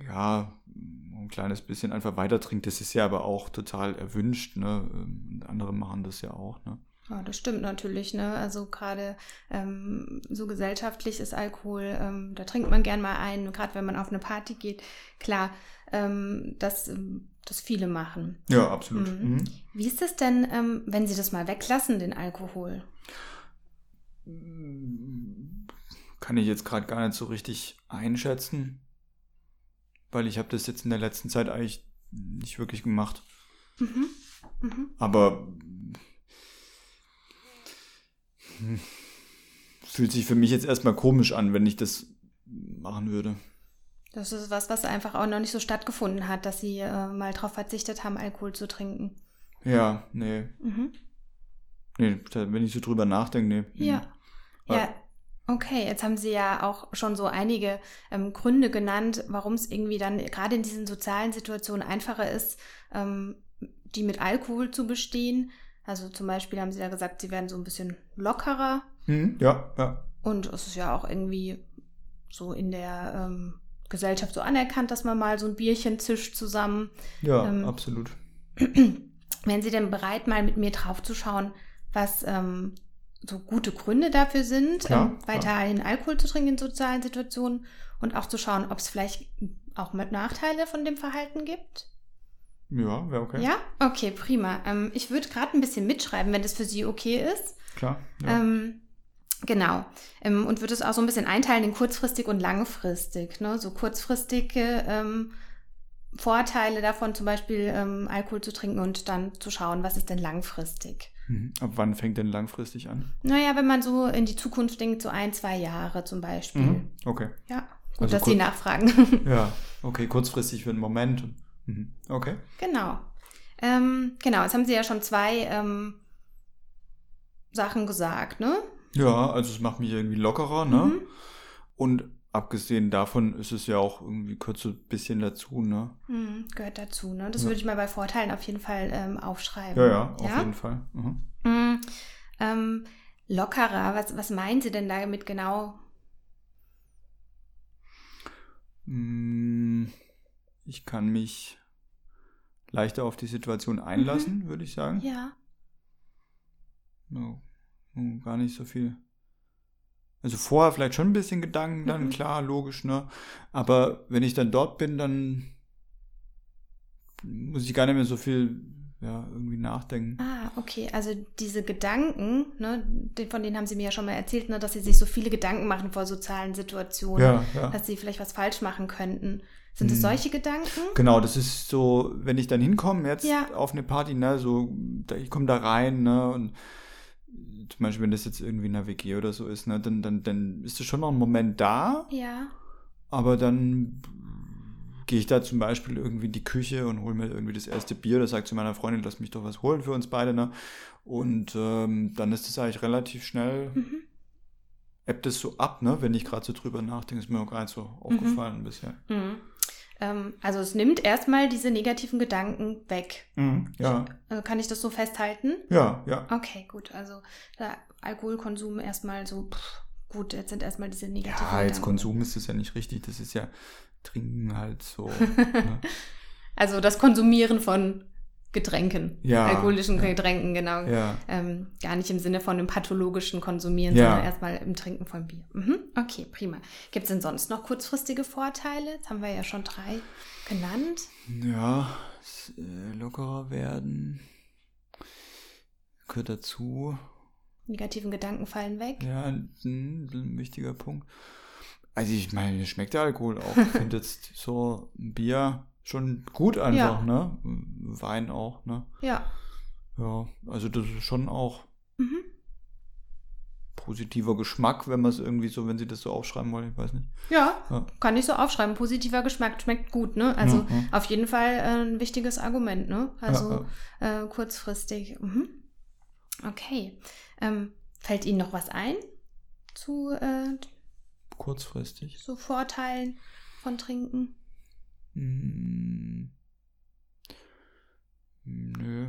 ja ein kleines bisschen einfach weiter trinke. Das ist ja aber auch total erwünscht. Ne? Ähm, andere machen das ja auch. Ne? Ja, das stimmt natürlich. Ne? Also gerade ähm, so gesellschaftlich ist Alkohol, ähm, da trinkt man gern mal ein. Gerade wenn man auf eine Party geht, klar, ähm, dass ähm, das viele machen. Ja, absolut. Mhm. Mhm. Wie ist es denn, ähm, wenn Sie das mal weglassen, den Alkohol? Kann ich jetzt gerade gar nicht so richtig einschätzen, weil ich habe das jetzt in der letzten Zeit eigentlich nicht wirklich gemacht. Mhm. Mhm. Aber fühlt sich für mich jetzt erstmal komisch an, wenn ich das machen würde. Das ist was, was einfach auch noch nicht so stattgefunden hat, dass sie äh, mal darauf verzichtet haben, Alkohol zu trinken. Ja, nee. Mhm. Nee, wenn ich so drüber nachdenke, nee. Ja. Ja, okay. Jetzt haben Sie ja auch schon so einige ähm, Gründe genannt, warum es irgendwie dann gerade in diesen sozialen Situationen einfacher ist, ähm, die mit Alkohol zu bestehen. Also zum Beispiel haben Sie ja gesagt, Sie werden so ein bisschen lockerer. Mhm, ja, ja. Und es ist ja auch irgendwie so in der ähm, Gesellschaft so anerkannt, dass man mal so ein Bierchen zischt zusammen. Ja, ähm, absolut. Wären Sie denn bereit, mal mit mir draufzuschauen, was ähm, so gute Gründe dafür sind, klar, ähm, weiterhin Alkohol zu trinken in sozialen Situationen und auch zu schauen, ob es vielleicht auch Nachteile von dem Verhalten gibt? Ja, wäre okay. Ja, okay, prima. Ähm, ich würde gerade ein bisschen mitschreiben, wenn das für Sie okay ist. Klar. Ja. Ähm, genau. Ähm, und würde es auch so ein bisschen einteilen in kurzfristig und langfristig. Ne? So kurzfristige ähm, Vorteile davon, zum Beispiel ähm, Alkohol zu trinken und dann zu schauen, was ist denn langfristig. Mhm. Ab wann fängt denn langfristig an? Naja, wenn man so in die Zukunft denkt, so ein, zwei Jahre zum Beispiel. Mhm. Okay. Ja, gut, also dass Sie nachfragen. ja, okay, kurzfristig für einen Moment. Mhm. Okay. Genau. Ähm, genau, jetzt haben Sie ja schon zwei ähm, Sachen gesagt, ne? Ja, also es macht mich irgendwie lockerer, ne? Mhm. Und abgesehen davon ist es ja auch irgendwie kurz so ein bisschen dazu, ne? Mhm, gehört dazu, ne? Das ja. würde ich mal bei Vorteilen auf jeden Fall ähm, aufschreiben. Ja, ja, auf ja? jeden Fall. Mhm. Mhm, ähm, lockerer, was, was meinen Sie denn damit genau? Mm, ich kann mich leichter auf die Situation einlassen, mhm. würde ich sagen. Ja. No, gar nicht so viel also vorher vielleicht schon ein bisschen Gedanken, dann mhm. klar, logisch, ne? Aber wenn ich dann dort bin, dann muss ich gar nicht mehr so viel ja, irgendwie nachdenken. Ah, okay. Also diese Gedanken, ne, von denen haben Sie mir ja schon mal erzählt, ne, dass Sie sich so viele Gedanken machen vor sozialen Situationen, ja, ja. dass Sie vielleicht was falsch machen könnten. Sind es hm. solche Gedanken? Genau, das ist so, wenn ich dann hinkomme jetzt ja. auf eine Party, ne, so, ich komme da rein, ne, und zum Beispiel, wenn das jetzt irgendwie in einer WG oder so ist, ne, dann, dann, dann ist es schon noch ein Moment da. Ja. Aber dann gehe ich da zum Beispiel irgendwie in die Küche und hole mir irgendwie das erste Bier. Da sagt zu meiner Freundin, lass mich doch was holen für uns beide. Ne? Und ähm, dann ist das eigentlich relativ schnell, mhm. ebbt es so ab, ne? wenn ich gerade so drüber nachdenke. Ist mir auch gar nicht so aufgefallen mhm. bisher. Mhm. Ähm, also es nimmt erstmal diese negativen Gedanken weg. Mhm, ja. Also kann ich das so festhalten? Ja, ja. Okay, gut. Also der Alkoholkonsum erstmal so, pff, gut, jetzt sind erstmal diese negativen Ja, als Gedanken. Konsum ist das ja nicht richtig. Das ist ja Trinken halt so. ne? Also das Konsumieren von Getränken, Ja, alkoholischen ja. Getränken, genau. Ja. Ähm, gar nicht im Sinne von einem pathologischen Konsumieren, sondern erstmal im Trinken von Bier. Mhm. Okay, prima. Gibt es denn sonst noch kurzfristige Vorteile? Jetzt haben wir ja schon drei genannt. Ja, äh, lockerer werden. Gehört dazu. Negativen Gedanken fallen weg. Ja, ein, ein wichtiger Punkt. Also ich meine, schmeckt der Alkohol auch. Ich finde jetzt so ein Bier schon gut einfach, Ja. ne? Wein auch, ne? Ja. Ja, also das ist schon auch Mhm. positiver Geschmack, wenn man es irgendwie so, wenn sie das so aufschreiben wollen, ich weiß nicht. Ja, Ja. kann ich so aufschreiben. Positiver Geschmack schmeckt gut, ne? Also Mhm. auf jeden Fall äh, ein wichtiges Argument, ne? Also Ja, Äh, kurzfristig. Mhm. Okay. Ähm, fällt Ihnen noch was ein zu, äh, Kurzfristig. zu Vorteilen von Trinken? Hm. Nö.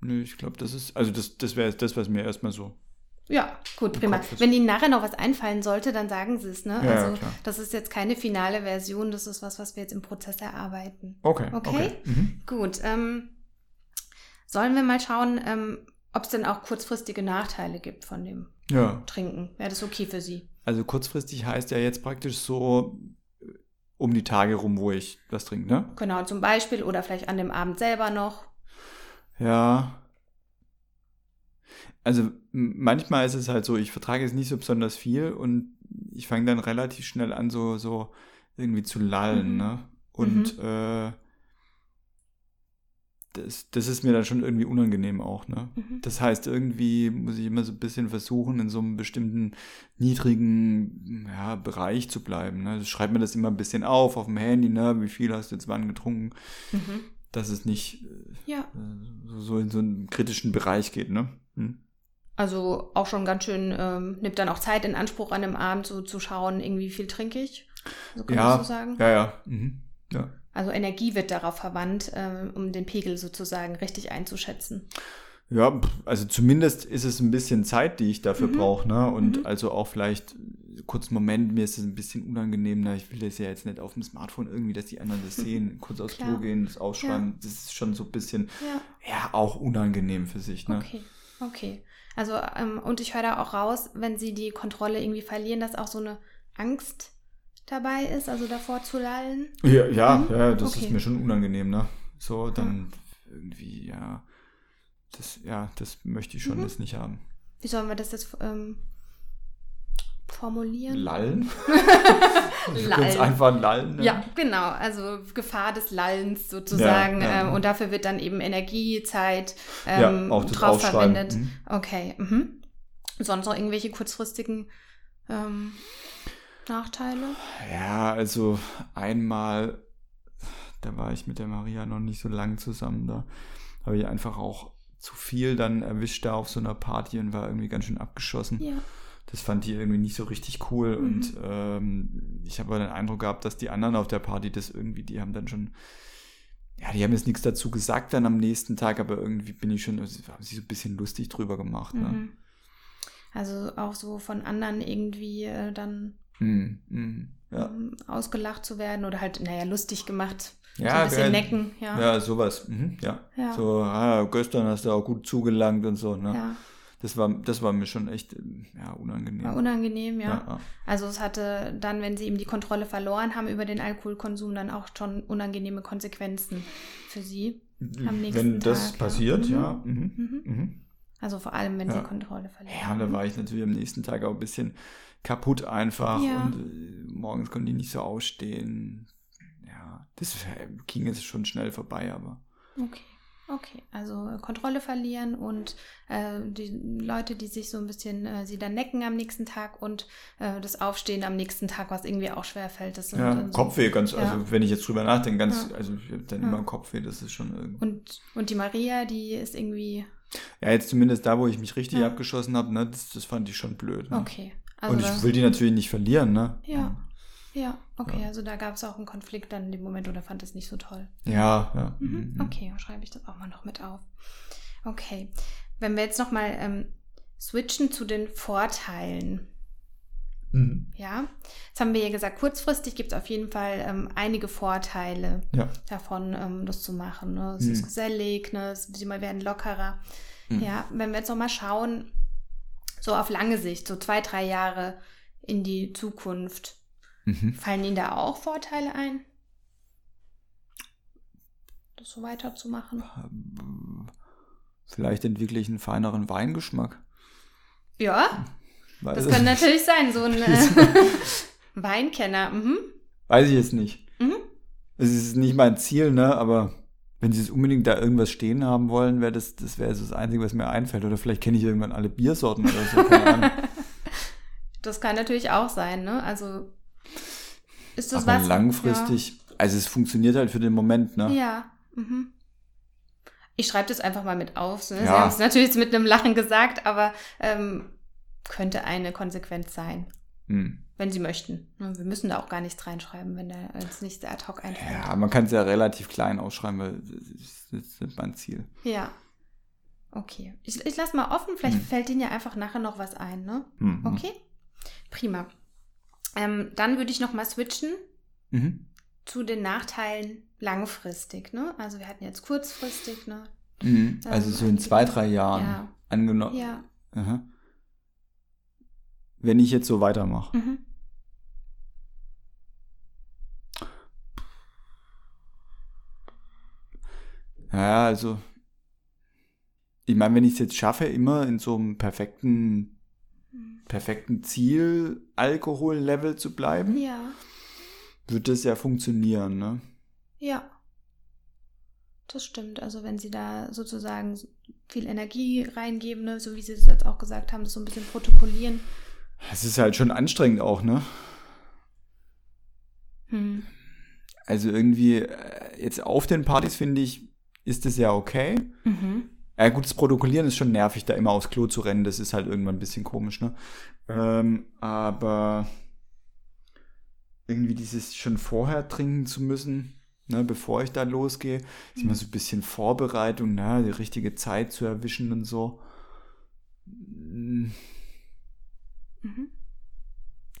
Nö, ich glaube, das ist, also das, das wäre das, was mir erstmal so. Ja, gut, Im prima. Wenn Ihnen nachher noch was einfallen sollte, dann sagen Sie es, ne? Ja, ja, also klar. das ist jetzt keine finale Version, das ist was, was wir jetzt im Prozess erarbeiten. Okay. Okay. Mhm. Gut, ähm, sollen wir mal schauen, ähm, ob es denn auch kurzfristige Nachteile gibt von dem Ja. Trinken? Wäre das okay für Sie? Also kurzfristig heißt ja jetzt praktisch so um die Tage rum, wo ich das trinke, ne? Genau, zum Beispiel oder vielleicht an dem Abend selber noch. Ja. Also manchmal ist es halt so, ich vertrage es nicht so besonders viel und ich fange dann relativ schnell an, so, so irgendwie zu lallen, Mhm. ne? Und äh, das, das ist mir dann schon irgendwie unangenehm auch, ne? Mhm. Das heißt, irgendwie muss ich immer so ein bisschen versuchen, in so einem bestimmten niedrigen ja, Bereich zu bleiben. Ne? Ich schreibe mir das immer ein bisschen auf, auf dem Handy, ne? wie viel hast du jetzt wann getrunken, Mhm. dass es nicht äh, Ja, so- so in so einen kritischen Bereich geht, ne? Hm? also auch schon ganz schön, ähm, nimmt dann auch Zeit in Anspruch an dem Abend so zu schauen, irgendwie wie viel trinke ich. So kann Ja, man so sagen. ja, ja. Mhm. ja. Also Energie wird darauf verwandt, ähm, um den Pegel sozusagen richtig einzuschätzen. Ja, also zumindest ist es ein bisschen Zeit, die ich dafür Mhm. brauche, ne? Und Mhm. also auch vielleicht kurz einen Moment, mir ist es ein bisschen unangenehm, ne? Ich will das ja jetzt nicht auf dem Smartphone irgendwie, dass die anderen das sehen, kurz aufs Klo gehen, das ausschreiben. Das ist schon so ein bisschen, Ja, ja, auch unangenehm für sich, ne? okay, okay. Also, ähm, und ich höre da auch raus, wenn sie die Kontrolle irgendwie verlieren, dass auch so eine Angst dabei ist, also davor zu lallen. Ja, ja, Mhm. ja das Okay. ist mir schon unangenehm, ne? So, dann irgendwie, ja, das, ja, das möchte ich schon Mhm. das nicht haben. Wie sollen wir das jetzt ähm, formulieren? Lallen? Ganz einfach lallen. ne? Ja, genau. Also Gefahr des Lallens sozusagen. Ja, ja. Ähm, und dafür wird dann eben Energie, Zeit ähm, ja, auch das drauf verwendet. Mhm. Okay. Mhm. Sonst noch irgendwelche kurzfristigen ähm, Nachteile? Ja, also einmal, da war ich mit der Maria noch nicht so lang zusammen, da habe ich einfach auch zu viel dann erwischt da auf so einer Party und war irgendwie ganz schön abgeschossen. Ja. Das fand die irgendwie nicht so richtig cool Mhm. und ähm, ich habe aber den Eindruck gehabt, dass die anderen auf der Party das irgendwie, die haben dann schon, ja, die haben jetzt nichts dazu gesagt dann am nächsten Tag, aber irgendwie bin ich schon, haben sich so ein bisschen lustig drüber gemacht. Ne? Mhm. Also auch so von anderen irgendwie äh, dann Mhm. Mhm. Ja. ähm, ausgelacht zu werden oder halt, naja, lustig gemacht. so Ja, ein bisschen necken, ja. Ja, sowas. Mhm, ja. Ja. So, ah, gestern hast du auch gut zugelangt und so. Ne? Ja, Das, war, das war mir schon echt ja, unangenehm. war unangenehm, ja. ja. Also es hatte dann, wenn sie eben die Kontrolle verloren haben über den Alkoholkonsum, dann auch schon unangenehme Konsequenzen für sie. Am nächsten Wenn das Tag, ja. passiert, Mhm. ja. Mhm. Mhm. Also vor allem, wenn sie Ja. die Kontrolle verlieren. Ja, da war ich natürlich am nächsten Tag auch ein bisschen kaputt einfach Ja. und äh, morgens konnte ich nicht so ausstehen. Ja, das äh, ging jetzt schon schnell vorbei, aber Okay, okay. Also äh, Kontrolle verlieren und äh, die Leute, die sich so ein bisschen, äh, sie dann necken am nächsten Tag und äh, das Aufstehen am nächsten Tag, was irgendwie auch schwer fällt. Das ja, so- Kopfweh, ganz, ja. also wenn ich jetzt drüber nachdenke, ganz, Ja. also ich habe dann Ja. immer Kopfweh, das ist schon irgendwie. Und, und die Maria, die ist irgendwie, Ja, jetzt zumindest da, wo ich mich richtig Ja. abgeschossen habe, ne, das, das fand ich schon blöd. Ne? okay. Also und ich will die natürlich nicht verlieren, ne? Ja. Ja, okay, ja. also da gab es auch einen Konflikt dann in dem Moment oder fand es nicht so toll. Ja, ja. Mhm. mhm. Okay, dann schreibe ich das auch mal noch mit auf. Okay, wenn wir jetzt nochmal ähm, switchen zu den Vorteilen. Mhm. Ja, jetzt haben wir ja gesagt, kurzfristig gibt es auf jeden Fall ähm, einige Vorteile ja. davon, ähm, das zu machen. Ne? Es mhm. ist gesellig, ne? sie werden lockerer. Mhm. Ja, wenn wir jetzt nochmal schauen, so auf lange Sicht, so zwei, drei Jahre in die Zukunft, mhm. fallen Ihnen da auch Vorteile ein? Das so weiterzumachen? Vielleicht entwickle ich einen feineren Weingeschmack. Ja, Weiß das kann natürlich sein, so ein äh, Weinkenner. Mhm. Weiß ich jetzt nicht. Mhm. Es ist nicht mein Ziel, ne, aber wenn sie es unbedingt da irgendwas stehen haben wollen, wäre das, das wäre so das Einzige, was mir einfällt. Oder vielleicht kenne ich irgendwann alle Biersorten oder so. das kann natürlich auch sein, ne? Also ist das aber was? Langfristig, ja. also es funktioniert halt für den Moment, ne? Ja. Mhm. Ich schreibe das einfach mal mit auf. Ne? Ja. Sie haben es natürlich mit einem Lachen gesagt, aber ähm, könnte eine Konsequenz sein. Hm. Wenn Sie möchten. Wir müssen da auch gar nichts reinschreiben, wenn da uns nichts ad hoc einfällt. Ja, man kann es ja relativ klein ausschreiben, weil das ist mein Ziel. Ja. Okay. Ich, ich lasse mal offen, vielleicht hm. fällt Ihnen ja einfach nachher noch was ein, ne? Mhm. Okay. Prima. Ähm, dann würde ich nochmal switchen mhm. zu den Nachteilen langfristig, ne? Also wir hatten jetzt kurzfristig, ne? Mhm. Also so in zwei, drei Jahren ja. angenommen. Ja. Aha wenn ich jetzt so weitermache. Mhm. Ja, also ich meine, wenn ich es jetzt schaffe, immer in so einem perfekten, perfekten Ziel Alkohollevel zu bleiben, ja. wird das ja funktionieren, ne? Ja. Das stimmt. Also wenn sie da sozusagen viel Energie reingeben, ne, so wie sie es jetzt auch gesagt haben, das so ein bisschen protokollieren, es ist halt schon anstrengend auch, ne? Hm. Also irgendwie, äh, jetzt auf den Partys finde ich, ist es ja okay. Mhm. Ja, gut, das Protokollieren ist schon nervig, da immer aufs Klo zu rennen. Das ist halt irgendwann ein bisschen komisch, ne? Ähm, aber irgendwie dieses schon vorher trinken zu müssen, ne, bevor ich da losgehe, ist immer so ein bisschen Vorbereitung, ne, die richtige Zeit zu erwischen und so. Mhm.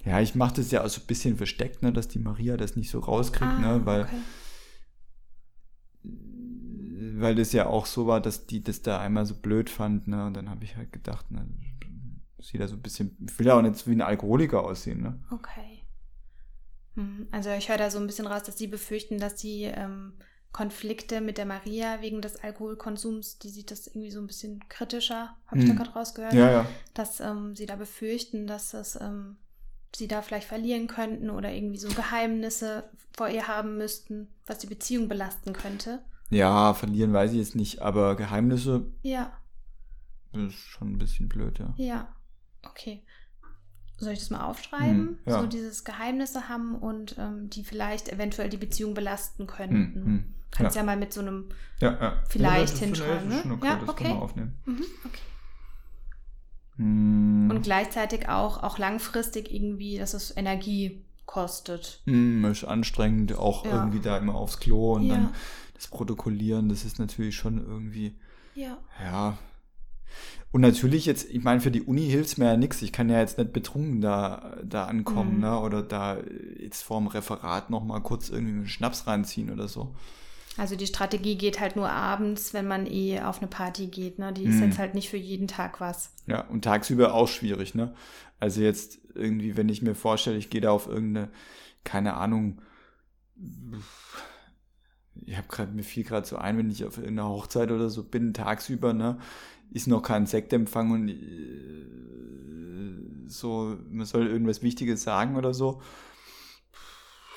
Ja, ich mache das ja auch so ein bisschen versteckt, ne, dass die Maria das nicht so rauskriegt, ah, ne, weil, okay. weil das ja auch so war, dass die das da einmal so blöd fand, ne, und dann habe ich halt gedacht, ne, sieht da so ein bisschen, ich will ja auch nicht wie ein Alkoholiker aussehen, ne. Okay. Hm, also ich höre da so ein bisschen raus, dass sie befürchten, dass sie ähm, Konflikte mit der Maria wegen des Alkoholkonsums, die sieht das irgendwie so ein bisschen kritischer, habe ich hm. da gerade rausgehört, ja, ja. dass ähm, sie da befürchten, dass das ähm, sie da vielleicht verlieren könnten oder irgendwie so Geheimnisse vor ihr haben müssten, was die Beziehung belasten könnte. Ja, verlieren weiß ich jetzt nicht, aber Geheimnisse. Ja. ist schon ein bisschen blöd, ja. Ja, okay. Soll ich das mal aufschreiben? Hm, ja. So dieses Geheimnisse haben und ähm, die vielleicht eventuell die Beziehung belasten könnten. Hm, hm. Kannst ja. ja. mal mit so einem ja, vielleicht ja, hinschreiben. Ne? Okay, ja, okay. aufnehmen. Mhm, okay. Hm. Und gleichzeitig auch, auch langfristig irgendwie, dass es Energie kostet. Hm, ist anstrengend, auch irgendwie da immer aufs Klo und dann das Protokollieren, das ist natürlich schon irgendwie. Ja. Ja. Und natürlich jetzt, ich meine, für die Uni hilft es mir ja nichts. Ich kann ja jetzt nicht betrunken da, da ankommen, mhm. ne? Oder da jetzt vorm Referat nochmal kurz irgendwie einen Schnaps reinziehen oder so. Also die Strategie geht halt nur abends, wenn man eh auf eine Party geht. Ne? Die ist mhm. jetzt halt nicht für jeden Tag was. Ja, und tagsüber auch schwierig. Ne? Also jetzt irgendwie, wenn ich mir vorstelle, ich gehe da auf irgendeine, keine Ahnung, ich habe gerade mir fiel gerade so ein, wenn ich auf irgendeiner Hochzeit oder so bin, tagsüber, ne, ist noch kein Sektempfang und äh, so, man soll irgendwas Wichtiges sagen oder so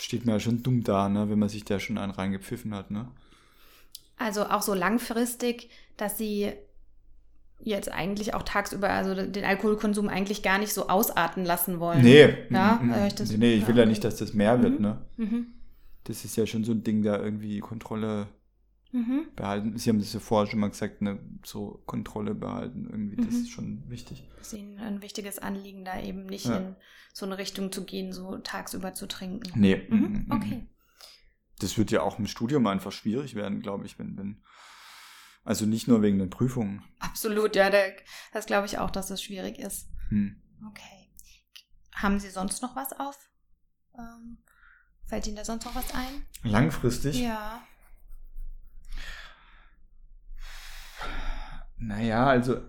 steht mir ja schon dumm da, ne, wenn man sich da schon einen reingepfiffen hat, ne? Also auch so langfristig, dass sie jetzt eigentlich auch tagsüber, also den Alkoholkonsum eigentlich gar nicht so ausarten lassen wollen. Nee, ja, mm, mm, ich das, nee, ich will ja nicht, dass das mehr wird, mhm. ne? Mhm. Das ist ja schon so ein Ding, da irgendwie Kontrolle mhm. behalten. Sie haben das ja vorher schon mal gesagt, eine so Kontrolle behalten. Irgendwie, das mhm. ist schon wichtig. Das ist Ihnen ein wichtiges Anliegen, da eben nicht ja. in so eine Richtung zu gehen, so tagsüber zu trinken. Nee. Mhm. mhm, mhm. Okay. Das wird ja auch im Studium einfach schwierig werden, glaube ich, wenn, wenn, also nicht nur wegen den Prüfungen. Absolut, ja, das glaube ich auch, dass es schwierig ist. Hm. Okay. Haben Sie sonst noch was auf? Ähm, fällt Ihnen da sonst noch was ein? Langfristig? Ja. Naja, also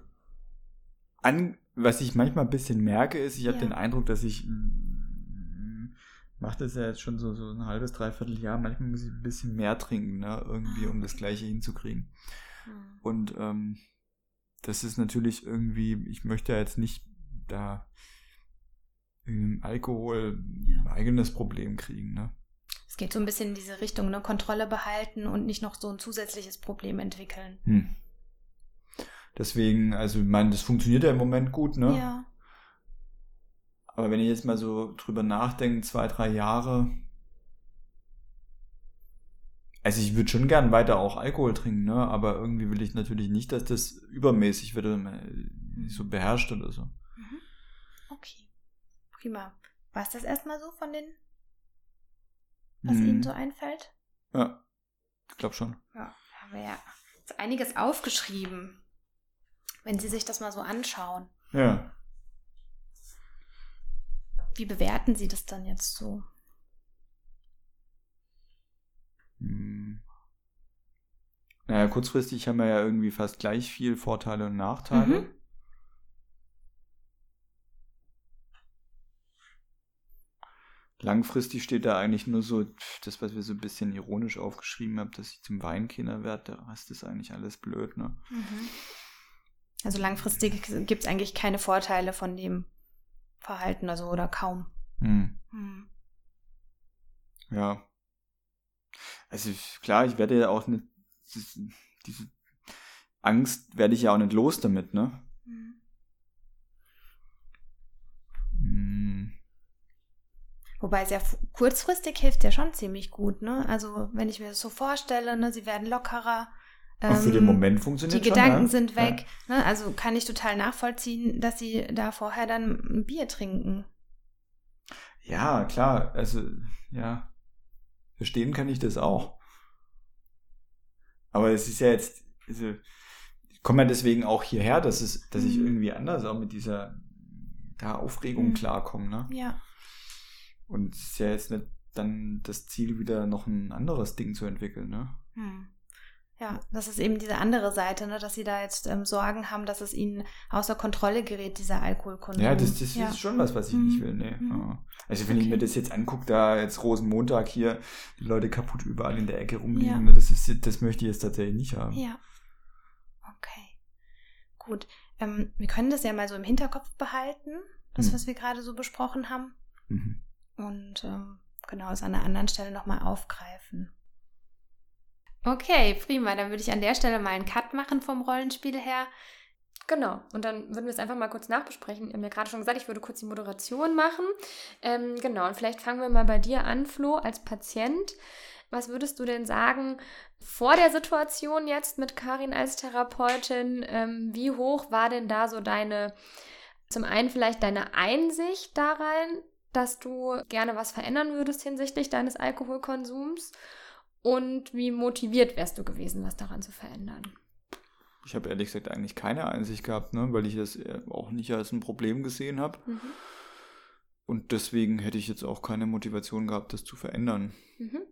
an, was ich manchmal ein bisschen merke, ist, ich habe ja. den Eindruck, dass ich mm, mache das ja jetzt schon so, so ein halbes, dreiviertel Jahr, manchmal muss ich ein bisschen mehr trinken, ne, irgendwie, um das Gleiche hinzukriegen. Mhm. Und ähm, das ist natürlich irgendwie, ich möchte ja jetzt nicht da im Alkohol ja. ein eigenes Problem kriegen, ne. Es geht so ein bisschen in diese Richtung, ne? Kontrolle behalten und nicht noch so ein zusätzliches Problem entwickeln. Hm. Deswegen, also ich meine, das funktioniert ja im Moment gut, ne? Ja. Aber wenn ich jetzt mal so drüber nachdenke, zwei, drei Jahre, also ich würde schon gern weiter auch Alkohol trinken, ne? Aber irgendwie will ich natürlich nicht, dass das übermäßig wird, mhm. so beherrscht oder so. Mhm. Okay. Prima. War es das erstmal so von den, was mhm. Ihnen so einfällt? Ja, ich glaube schon. Ja, haben wir ja einiges aufgeschrieben wenn Sie sich das mal so anschauen. Ja. Wie bewerten Sie das dann jetzt so? Hm. Naja, kurzfristig haben wir ja irgendwie fast gleich viel Vorteile und Nachteile. Mhm. Langfristig steht da eigentlich nur so das, was wir so ein bisschen ironisch aufgeschrieben haben, dass ich zum Weinkinder werde. Der Rest ist eigentlich alles blöd, ne? Mhm. Also langfristig gibt es eigentlich keine Vorteile von dem Verhalten, also oder kaum. Hm. Hm. Ja. Also klar, ich werde ja auch nicht, diese Angst werde ich ja auch nicht los damit, ne? Hm. hm. Wobei sehr kurzfristig hilft ja schon ziemlich gut, ne? Also wenn ich mir das so vorstelle, ne, sie werden lockerer, ähm, für den ähm, Moment funktioniert Die schon, Gedanken ja? sind weg. Ja. Ne? Also kann ich total nachvollziehen, dass sie da vorher dann ein Bier trinken. Ja, klar. Also, ja. Verstehen kann ich das auch. Aber es ist ja jetzt, also, ich komme ja deswegen auch hierher, dass, es, dass ich mhm. irgendwie anders auch mit dieser da Aufregung mhm. klarkomme. Ne? Ja. Und es ist ja jetzt nicht dann das Ziel, wieder noch ein anderes Ding zu entwickeln. Ne? Mhm. Ja, das ist eben diese andere Seite, ne, dass sie da jetzt ähm, Sorgen haben, dass es ihnen außer Kontrolle gerät, dieser Alkoholkonsum. Ja, das, das ja. ist schon was, was ich mhm. nicht will. Nee. Mhm. Also wenn okay. ich mir das jetzt angucke, da jetzt Rosenmontag hier, die Leute kaputt überall in der Ecke rumliegen, ja. Ne, das, ist, das möchte ich jetzt tatsächlich nicht haben. Ja. Okay. Gut. Ähm, wir können das ja mal so im Hinterkopf behalten, das, mhm. was wir gerade so besprochen haben. Mhm. Und ähm, genau, es an einer anderen Stelle nochmal aufgreifen. Okay, prima. Dann würde ich an der Stelle mal einen Cut machen vom Rollenspiel her. Genau, und dann würden wir es einfach mal kurz nachbesprechen. Ich habe mir gerade schon gesagt, ich würde kurz die Moderation machen. Ähm, genau, und vielleicht fangen wir mal bei dir an, Flo, als Patient. Was würdest du denn sagen vor der Situation jetzt mit Karin als Therapeutin? Ähm, wie hoch war denn da so deine, zum einen vielleicht deine Einsicht da rein, dass du gerne was verändern würdest hinsichtlich deines Alkoholkonsums? Und wie motiviert wärst du gewesen, was daran zu verändern? Ich habe ehrlich gesagt eigentlich keine Einsicht gehabt, ne? weil ich das auch nicht als ein Problem gesehen habe. Mhm. Und deswegen hätte ich jetzt auch keine Motivation gehabt, das zu verändern. Mhm.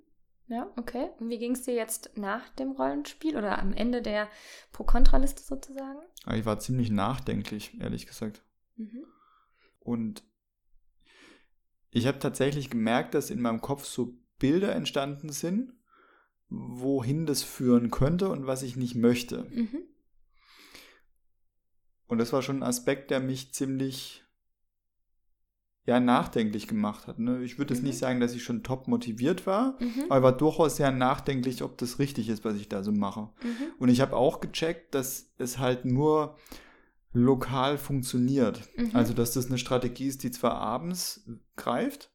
Ja, okay. Und wie ging es dir jetzt nach dem Rollenspiel oder am Ende der Pro-Kontra-Liste sozusagen? Ich war ziemlich nachdenklich, ehrlich gesagt. Mhm. Und ich habe tatsächlich gemerkt, dass in meinem Kopf so Bilder entstanden sind, wohin das führen könnte und was ich nicht möchte. Mhm. Und das war schon ein Aspekt, der mich ziemlich ja, nachdenklich gemacht hat. Ne? Ich würde mhm. jetzt nicht sagen, dass ich schon top motiviert war, mhm. aber war durchaus sehr nachdenklich, ob das richtig ist, was ich da so mache. Mhm. Und ich habe auch gecheckt, dass es halt nur lokal funktioniert. Mhm. Also, dass das eine Strategie ist, die zwar abends greift,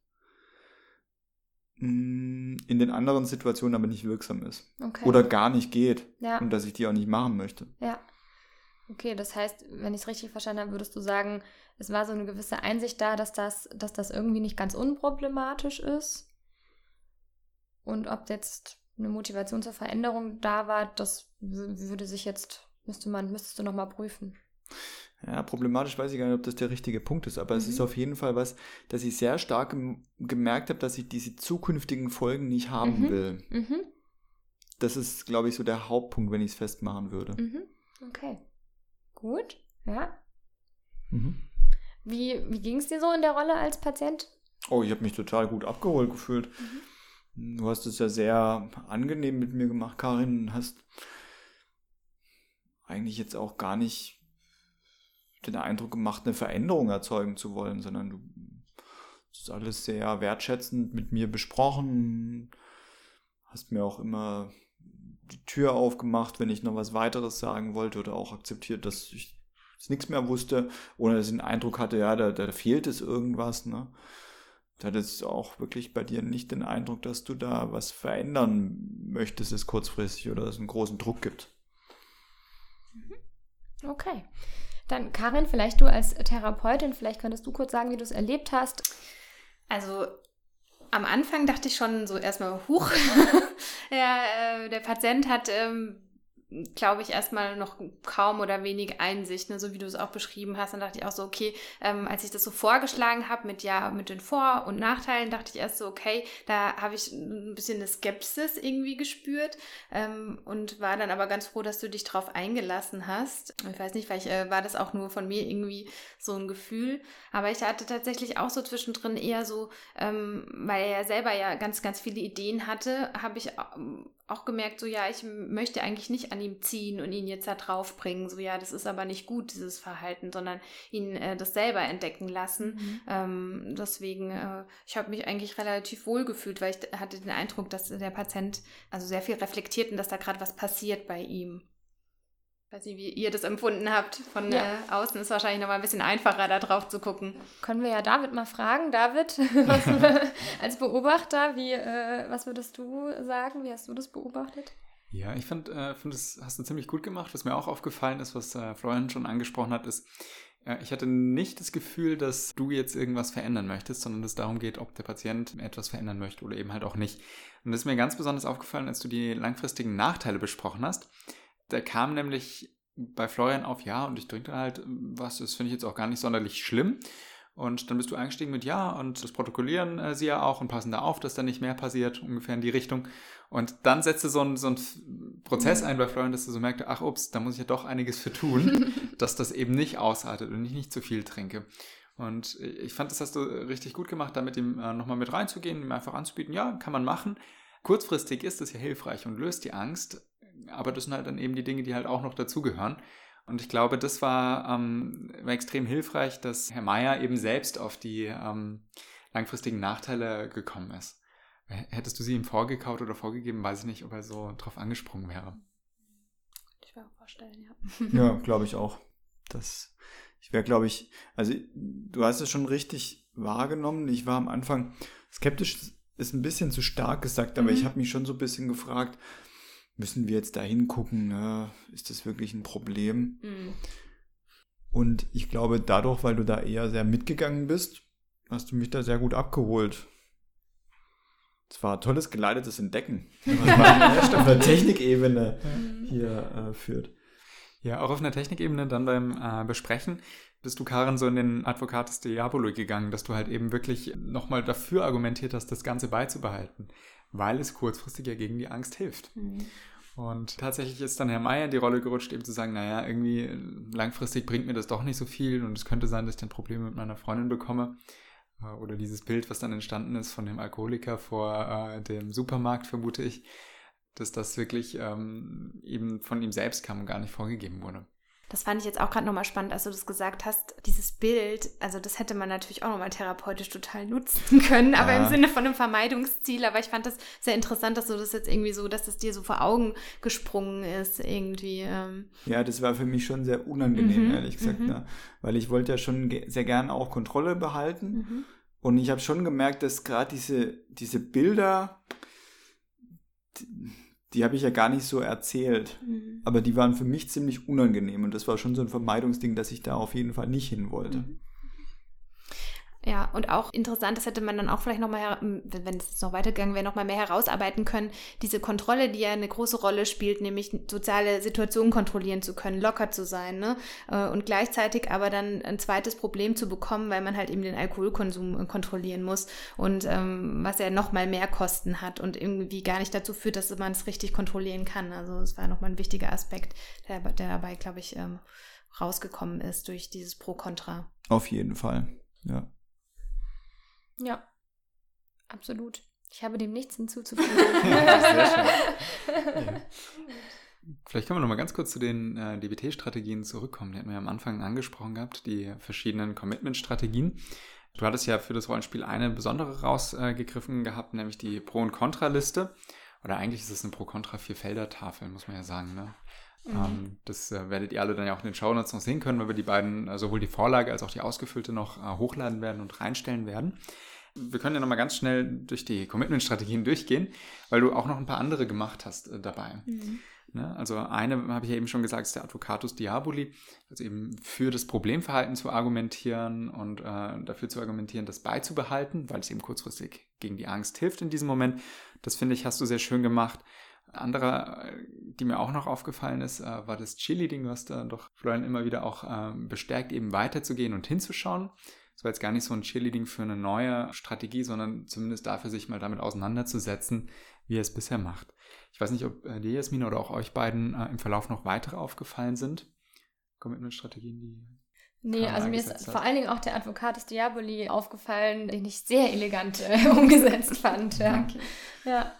in den anderen Situationen aber nicht wirksam ist. Okay. Oder gar nicht geht. Ja. Und dass ich die auch nicht machen möchte. Ja. Okay, das heißt, wenn ich es richtig verstanden habe, würdest du sagen, es war so eine gewisse Einsicht da, dass das, dass das irgendwie nicht ganz unproblematisch ist. Und ob jetzt eine Motivation zur Veränderung da war, das würde sich jetzt, müsste man, müsstest du nochmal prüfen. Ja, problematisch weiß ich gar nicht, ob das der richtige Punkt ist, aber mhm. es ist mhm. auf jeden Fall was, dass ich sehr stark gemerkt habe, dass ich diese zukünftigen Folgen nicht haben mhm. will. Mhm. Das ist, glaube ich, so der Hauptpunkt, wenn ich es festmachen würde. Mhm. Okay. Gut, ja. Mhm. Wie, wie ging es dir so in der Rolle als Patient? Oh, ich habe mich total gut abgeholt gefühlt. Du hast es ja sehr angenehm mit mir gemacht, Karin. Hast eigentlich jetzt auch gar nicht den Eindruck gemacht, eine Veränderung erzeugen zu wollen, sondern du hast alles sehr wertschätzend mit mir besprochen, hast mir auch immer die Tür aufgemacht, wenn ich noch was weiteres sagen wollte oder auch akzeptiert, dass ich nichts mehr wusste, ohne dass ich den Eindruck hatte, ja, da, da fehlt es irgendwas. Ne? Da es auch wirklich bei dir nicht den Eindruck, dass du da was verändern möchtest, es kurzfristig oder dass es einen großen Druck gibt. Mhm. Okay. Dann Karin, vielleicht du als Therapeutin, vielleicht könntest du kurz sagen, wie du es erlebt hast. Also am Anfang dachte ich schon so erstmal, huch, ja, äh, der Patient hat ähm, glaube ich, erstmal noch kaum oder wenig Einsicht, ne? so wie du es auch beschrieben hast. Dann dachte ich auch so, okay, ähm, als ich das so vorgeschlagen habe mit ja, mit den Vor- und Nachteilen, dachte ich erst so, okay, da habe ich ein bisschen eine Skepsis irgendwie gespürt ähm, und war dann aber ganz froh, dass du dich darauf eingelassen hast. Ich weiß nicht, vielleicht äh, war das auch nur von mir irgendwie so ein Gefühl, aber ich hatte tatsächlich auch so zwischendrin eher so, ähm, weil er selber ja ganz, ganz viele Ideen hatte, habe ich ähm, auch gemerkt, so ja, ich möchte eigentlich nicht an ihm ziehen und ihn jetzt da drauf bringen, so ja, das ist aber nicht gut, dieses Verhalten, sondern ihn äh, das selber entdecken lassen. Mhm. Ähm, deswegen, äh, ich habe mich eigentlich relativ wohl gefühlt, weil ich hatte den Eindruck, dass der Patient also sehr viel reflektiert und dass da gerade was passiert bei ihm weiß nicht, wie ihr das empfunden habt. Von ja. äh, außen ist wahrscheinlich noch mal ein bisschen einfacher, da drauf zu gucken. Können wir ja David mal fragen. David, als Beobachter, wie, äh, was würdest du sagen? Wie hast du das beobachtet? Ja, ich finde, äh, find, das hast du ziemlich gut gemacht. Was mir auch aufgefallen ist, was äh, Florian schon angesprochen hat, ist, äh, ich hatte nicht das Gefühl, dass du jetzt irgendwas verändern möchtest, sondern dass es darum geht, ob der Patient etwas verändern möchte oder eben halt auch nicht. Und das ist mir ganz besonders aufgefallen, als du die langfristigen Nachteile besprochen hast der kam nämlich bei Florian auf Ja und ich trinke halt was, das finde ich jetzt auch gar nicht sonderlich schlimm. Und dann bist du eingestiegen mit Ja und das protokollieren äh, sie ja auch und passen da auf, dass da nicht mehr passiert, ungefähr in die Richtung. Und dann setzte so ein, so ein Prozess ein bei Florian, dass du so merkte, ach ups, da muss ich ja doch einiges für tun, dass das eben nicht ausartet und ich nicht zu viel trinke. Und ich fand, das hast du richtig gut gemacht, da mit ihm äh, nochmal mit reinzugehen, ihm einfach anzubieten, ja, kann man machen. Kurzfristig ist es ja hilfreich und löst die Angst, aber das sind halt dann eben die Dinge, die halt auch noch dazugehören. Und ich glaube, das war, ähm, war extrem hilfreich, dass Herr Mayer eben selbst auf die ähm, langfristigen Nachteile gekommen ist. Hättest du sie ihm vorgekaut oder vorgegeben, weiß ich nicht, ob er so drauf angesprungen wäre. Ich würde auch vorstellen, ja. ja, glaube ich auch. Das, ich wäre, glaube ich, also du hast es schon richtig wahrgenommen. Ich war am Anfang skeptisch, ist ein bisschen zu stark gesagt, aber mhm. ich habe mich schon so ein bisschen gefragt, müssen wir jetzt da hingucken, ne? ist das wirklich ein Problem? Mhm. Und ich glaube, dadurch, weil du da eher sehr mitgegangen bist, hast du mich da sehr gut abgeholt. Es war tolles geleitetes Entdecken, was man auf der Technikebene mhm. hier äh, führt. Ja, auch auf einer Technikebene dann beim äh, Besprechen bist du, Karin, so in den Advocatus Diabolo gegangen, dass du halt eben wirklich nochmal dafür argumentiert hast, das Ganze beizubehalten weil es kurzfristig ja gegen die Angst hilft. Mhm. Und tatsächlich ist dann Herr Meier in die Rolle gerutscht, eben zu sagen, naja, irgendwie langfristig bringt mir das doch nicht so viel und es könnte sein, dass ich dann Probleme mit meiner Freundin bekomme. Äh, oder dieses Bild, was dann entstanden ist von dem Alkoholiker vor äh, dem Supermarkt, vermute ich, dass das wirklich ähm, eben von ihm selbst kam und gar nicht vorgegeben wurde. Das fand ich jetzt auch gerade nochmal spannend, als du das gesagt hast. Dieses Bild, also das hätte man natürlich auch nochmal therapeutisch total nutzen können, aber ja. im Sinne von einem Vermeidungsziel. Aber ich fand das sehr interessant, dass du das jetzt irgendwie so, dass es dir so vor Augen gesprungen ist, irgendwie. Ähm. Ja, das war für mich schon sehr unangenehm, mhm. ehrlich gesagt, mhm. ne? weil ich wollte ja schon sehr gerne auch Kontrolle behalten. Mhm. Und ich habe schon gemerkt, dass gerade diese, diese Bilder, die, habe ich ja gar nicht so erzählt. Mhm. Aber die waren für mich ziemlich unangenehm. Und das war schon so ein Vermeidungsding, dass ich da auf jeden Fall nicht hin wollte. Mhm. Ja, und auch interessant, das hätte man dann auch vielleicht nochmal, wenn es noch weitergegangen wäre, nochmal mehr herausarbeiten können, diese Kontrolle, die ja eine große Rolle spielt, nämlich soziale Situationen kontrollieren zu können, locker zu sein, ne? Äh, und gleichzeitig aber dann ein zweites Problem zu bekommen, weil man halt eben den Alkoholkonsum äh, kontrollieren muss und ähm, was ja nochmal mehr Kosten hat und irgendwie gar nicht dazu führt, dass man es richtig kontrollieren kann. Also es war nochmal ein wichtiger Aspekt, der, der dabei, glaube ich, ähm, rausgekommen ist durch dieses Pro-Kontra. Auf jeden Fall, ja. Ja, absolut. Ich habe dem nichts hinzuzufügen. Sehr schön. Ja. Vielleicht können wir noch mal ganz kurz zu den äh, DBT-Strategien zurückkommen. Die hatten wir ja am Anfang angesprochen gehabt, die verschiedenen Commitment-Strategien. Du hattest ja für das Rollenspiel eine besondere rausgegriffen äh, gehabt, nämlich die Pro- und Kontra-Liste. Oder eigentlich ist es eine Pro-Kontra-Vier-Felder-Tafel, muss man ja sagen. Ne? Mhm. Ähm, das äh, werdet ihr alle dann ja auch in den Shownotes noch sehen können, weil wir die beiden, äh, sowohl die Vorlage als auch die ausgefüllte noch äh, hochladen werden und reinstellen werden. Wir können ja nochmal ganz schnell durch die Commitment-Strategien durchgehen, weil du auch noch ein paar andere gemacht hast dabei. Mhm. Ne? Also eine, habe ich ja eben schon gesagt, ist der Advocatus Diaboli, also eben für das Problemverhalten zu argumentieren und äh, dafür zu argumentieren, das beizubehalten, weil es eben kurzfristig gegen die Angst hilft in diesem Moment. Das finde ich, hast du sehr schön gemacht. Anderer, die mir auch noch aufgefallen ist, äh, war das Chili-Ding. Du hast da doch Florian immer wieder auch ähm, bestärkt, eben weiterzugehen und hinzuschauen. Das war jetzt gar nicht so ein Cheerleading für eine neue Strategie, sondern zumindest dafür, sich mal damit auseinanderzusetzen, wie er es bisher macht. Ich weiß nicht, ob äh, dir, Jasmin, oder auch euch beiden äh, im Verlauf noch weitere aufgefallen sind. Commitment-Strategien, die. Nee, also mir ist hat. vor allen Dingen auch der Advocatus Diaboli aufgefallen, den ich sehr elegant äh, umgesetzt fand. Ja. Okay. ja.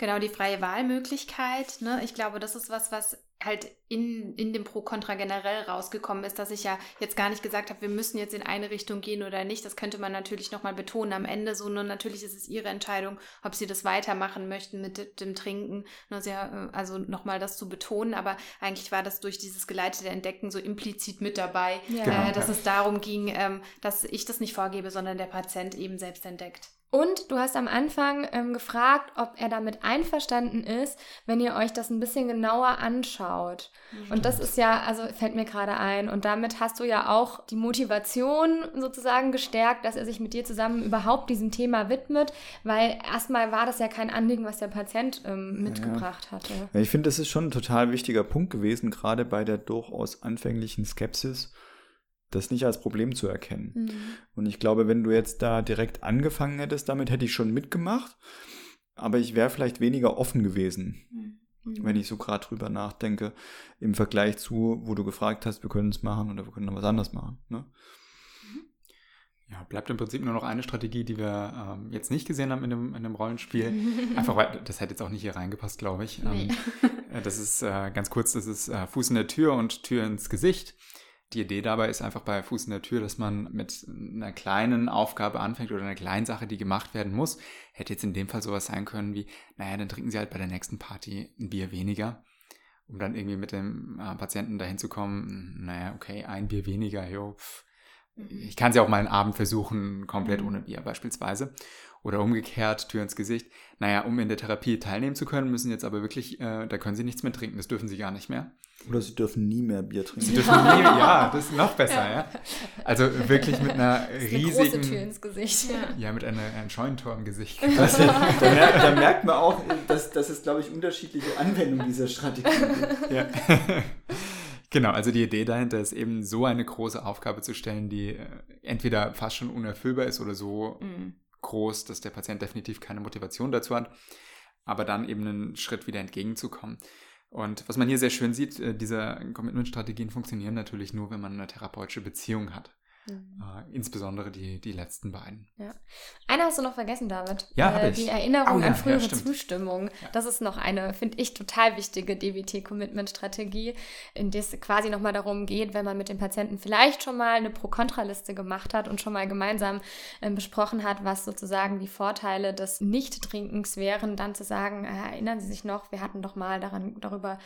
Genau, die freie Wahlmöglichkeit. Ne? Ich glaube, das ist was, was halt in, in dem Pro-Kontra generell rausgekommen ist, dass ich ja jetzt gar nicht gesagt habe, wir müssen jetzt in eine Richtung gehen oder nicht. Das könnte man natürlich nochmal betonen am Ende so. Nur natürlich ist es ihre Entscheidung, ob sie das weitermachen möchten mit dem Trinken. Nur sehr, also nochmal das zu betonen. Aber eigentlich war das durch dieses geleitete Entdecken so implizit mit dabei, ja. genau, äh, dass ja. es darum ging, ähm, dass ich das nicht vorgebe, sondern der Patient eben selbst entdeckt. Und du hast am Anfang ähm, gefragt, ob er damit einverstanden ist, wenn ihr euch das ein bisschen genauer anschaut. Mhm. Und das ist ja, also fällt mir gerade ein. Und damit hast du ja auch die Motivation sozusagen gestärkt, dass er sich mit dir zusammen überhaupt diesem Thema widmet, weil erstmal war das ja kein Anliegen, was der Patient ähm, mitgebracht ja. hatte. Ich finde, das ist schon ein total wichtiger Punkt gewesen, gerade bei der durchaus anfänglichen Skepsis das nicht als Problem zu erkennen. Mhm. Und ich glaube, wenn du jetzt da direkt angefangen hättest, damit hätte ich schon mitgemacht, aber ich wäre vielleicht weniger offen gewesen, mhm. wenn ich so gerade drüber nachdenke, im Vergleich zu, wo du gefragt hast, wir können es machen oder wir können noch was anderes machen. Ne? Mhm. Ja, bleibt im Prinzip nur noch eine Strategie, die wir ähm, jetzt nicht gesehen haben in dem, in dem Rollenspiel. Einfach weil, das hätte jetzt auch nicht hier reingepasst, glaube ich. Nee. Ähm, äh, das ist äh, ganz kurz, das ist äh, Fuß in der Tür und Tür ins Gesicht. Die Idee dabei ist einfach bei Fuß in der Tür, dass man mit einer kleinen Aufgabe anfängt oder einer kleinen Sache, die gemacht werden muss. Hätte jetzt in dem Fall sowas sein können wie, naja, dann trinken Sie halt bei der nächsten Party ein Bier weniger, um dann irgendwie mit dem äh, Patienten dahin zu kommen, naja, okay, ein Bier weniger, jo. Mhm. ich kann es ja auch mal einen Abend versuchen, komplett mhm. ohne Bier beispielsweise. Oder umgekehrt, Tür ins Gesicht. Naja, um in der Therapie teilnehmen zu können, müssen jetzt aber wirklich, äh, da können Sie nichts mehr trinken, das dürfen Sie gar nicht mehr. Oder sie dürfen nie mehr Bier trinken. Sie dürfen nie, ja, das ist noch besser, ja. ja. Also wirklich mit einer riesigen. Eine große Tür ins Gesicht. Ja, ja mit einer, einem Scheunentor im Gesicht. Das, da, merkt, da, merkt, man auch, dass, dass es, glaube ich, unterschiedliche Anwendungen dieser Strategie gibt. Ja. Genau, also die Idee dahinter ist eben so eine große Aufgabe zu stellen, die äh, entweder fast schon unerfüllbar ist oder so mhm. Groß, dass der Patient definitiv keine Motivation dazu hat, aber dann eben einen Schritt wieder entgegenzukommen. Und was man hier sehr schön sieht, äh, diese Commitment-Strategien funktionieren natürlich nur, wenn man eine therapeutische Beziehung hat. Mhm. Äh, insbesondere die, die letzten beiden. Ja. Eine hast du noch vergessen, David. Ja, äh, Die Erinnerung oh, ja, an frühere ja, Zustimmung. Das ist noch eine, finde ich, total wichtige DBT-Commitment-Strategie, in der es quasi nochmal darum geht, wenn man mit dem Patienten vielleicht schon mal eine Pro-Kontra-Liste gemacht hat und schon mal gemeinsam äh, besprochen hat, was sozusagen die Vorteile des Nicht-Trinkens wären, dann zu sagen, äh, erinnern Sie sich noch, wir hatten doch mal daran, darüber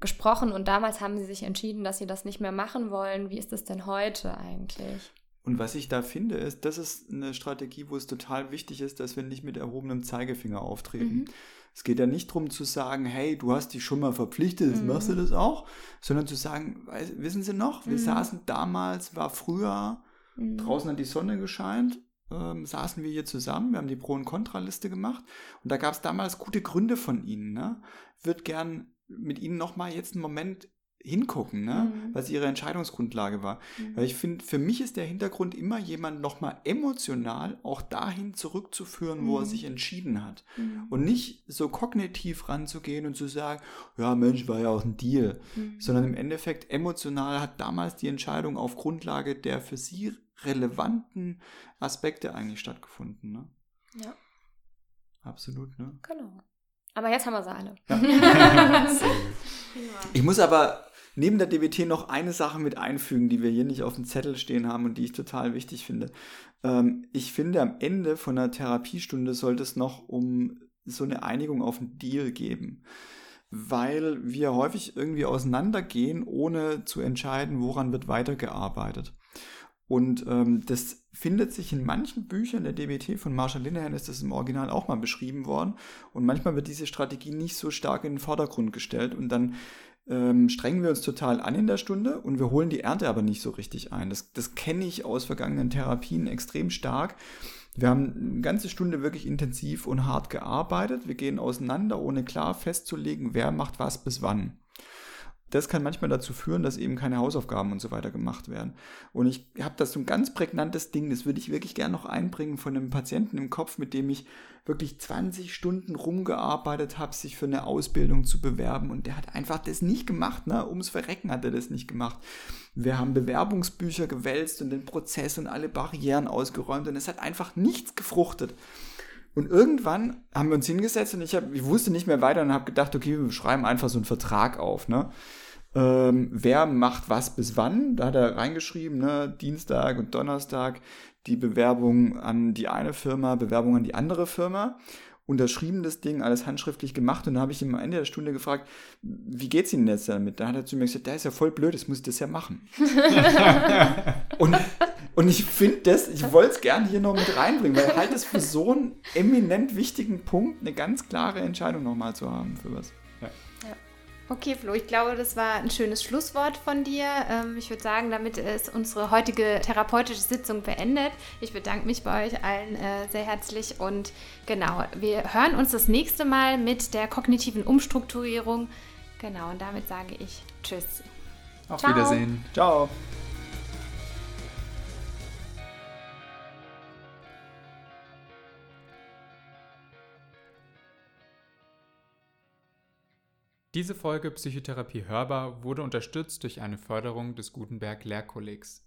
gesprochen und damals haben sie sich entschieden, dass sie das nicht mehr machen wollen. Wie ist es denn heute eigentlich? Und was ich da finde, ist, das ist eine Strategie, wo es total wichtig ist, dass wir nicht mit erhobenem Zeigefinger auftreten. Mhm. Es geht ja nicht darum zu sagen, hey, du hast dich schon mal verpflichtet, jetzt mhm. machst du das auch, sondern zu sagen, wissen Sie noch, wir mhm. saßen damals, war früher, mhm. draußen hat die Sonne gescheint, ähm, saßen wir hier zusammen, wir haben die Pro- und Kontraliste gemacht und da gab es damals gute Gründe von Ihnen. Ne? Würde gern mit Ihnen nochmal jetzt einen Moment hingucken, ne? Mhm. was ihre Entscheidungsgrundlage war. Mhm. Weil ich finde, für mich ist der Hintergrund immer jemand nochmal emotional auch dahin zurückzuführen, mhm. wo er mhm. sich entschieden hat. Mhm. Und nicht so kognitiv ranzugehen und zu sagen, ja Mensch, war ja auch ein Deal. Mhm. Sondern im Endeffekt emotional hat damals die Entscheidung auf Grundlage der für sie relevanten Aspekte eigentlich stattgefunden. Ne? Ja. Absolut, ne? Genau. Aber jetzt haben wir sie alle. Ja. ich muss aber neben der DBT noch eine Sache mit einfügen, die wir hier nicht auf dem Zettel stehen haben und die ich total wichtig finde. Ähm, ich finde, am Ende von einer Therapiestunde sollte es noch um so eine Einigung auf einen Deal geben. Weil wir häufig irgendwie auseinandergehen, ohne zu entscheiden, woran wird weitergearbeitet. Und ähm, das findet sich in manchen Büchern der DBT von Marshall Linehan ist das im Original auch mal beschrieben worden. Und manchmal wird diese Strategie nicht so stark in den Vordergrund gestellt und dann ähm, strengen wir uns total an in der Stunde und wir holen die Ernte aber nicht so richtig ein. Das, das kenne ich aus vergangenen Therapien extrem stark. Wir haben eine ganze Stunde wirklich intensiv und hart gearbeitet. Wir gehen auseinander, ohne klar festzulegen, wer macht was bis wann das kann manchmal dazu führen, dass eben keine Hausaufgaben und so weiter gemacht werden. Und ich habe das so ein ganz prägnantes Ding, das würde ich wirklich gerne noch einbringen von einem Patienten im Kopf, mit dem ich wirklich 20 Stunden rumgearbeitet habe, sich für eine Ausbildung zu bewerben. Und der hat einfach das nicht gemacht, ne? Ums Verrecken hat er das nicht gemacht. Wir haben Bewerbungsbücher gewälzt und den Prozess und alle Barrieren ausgeräumt und es hat einfach nichts gefruchtet. Und irgendwann haben wir uns hingesetzt und ich, hab, ich wusste nicht mehr weiter und habe gedacht, okay, wir schreiben einfach so einen Vertrag auf. Ne? Ähm, wer macht was bis wann? Da hat er reingeschrieben, ne? Dienstag und Donnerstag die Bewerbung an die eine Firma, Bewerbung an die andere Firma unterschrieben das Ding, alles handschriftlich gemacht und dann habe ich ihm am Ende der Stunde gefragt, wie geht's Ihnen jetzt damit? Da hat er zu mir gesagt, der ist ja voll blöd, das muss ich das ja machen. und, und ich finde das, ich wollte es gerne hier noch mit reinbringen, weil halt es für so einen eminent wichtigen Punkt eine ganz klare Entscheidung nochmal zu haben für was. Okay, Flo, ich glaube, das war ein schönes Schlusswort von dir. Ähm, ich würde sagen, damit ist unsere heutige therapeutische Sitzung beendet. Ich bedanke mich bei euch allen äh, sehr herzlich und genau, wir hören uns das nächste Mal mit der kognitiven Umstrukturierung. Genau, und damit sage ich Tschüss. Auf Ciao. Wiedersehen. Ciao. Diese Folge Psychotherapie hörbar wurde unterstützt durch eine Förderung des Gutenberg Lehrkollegs.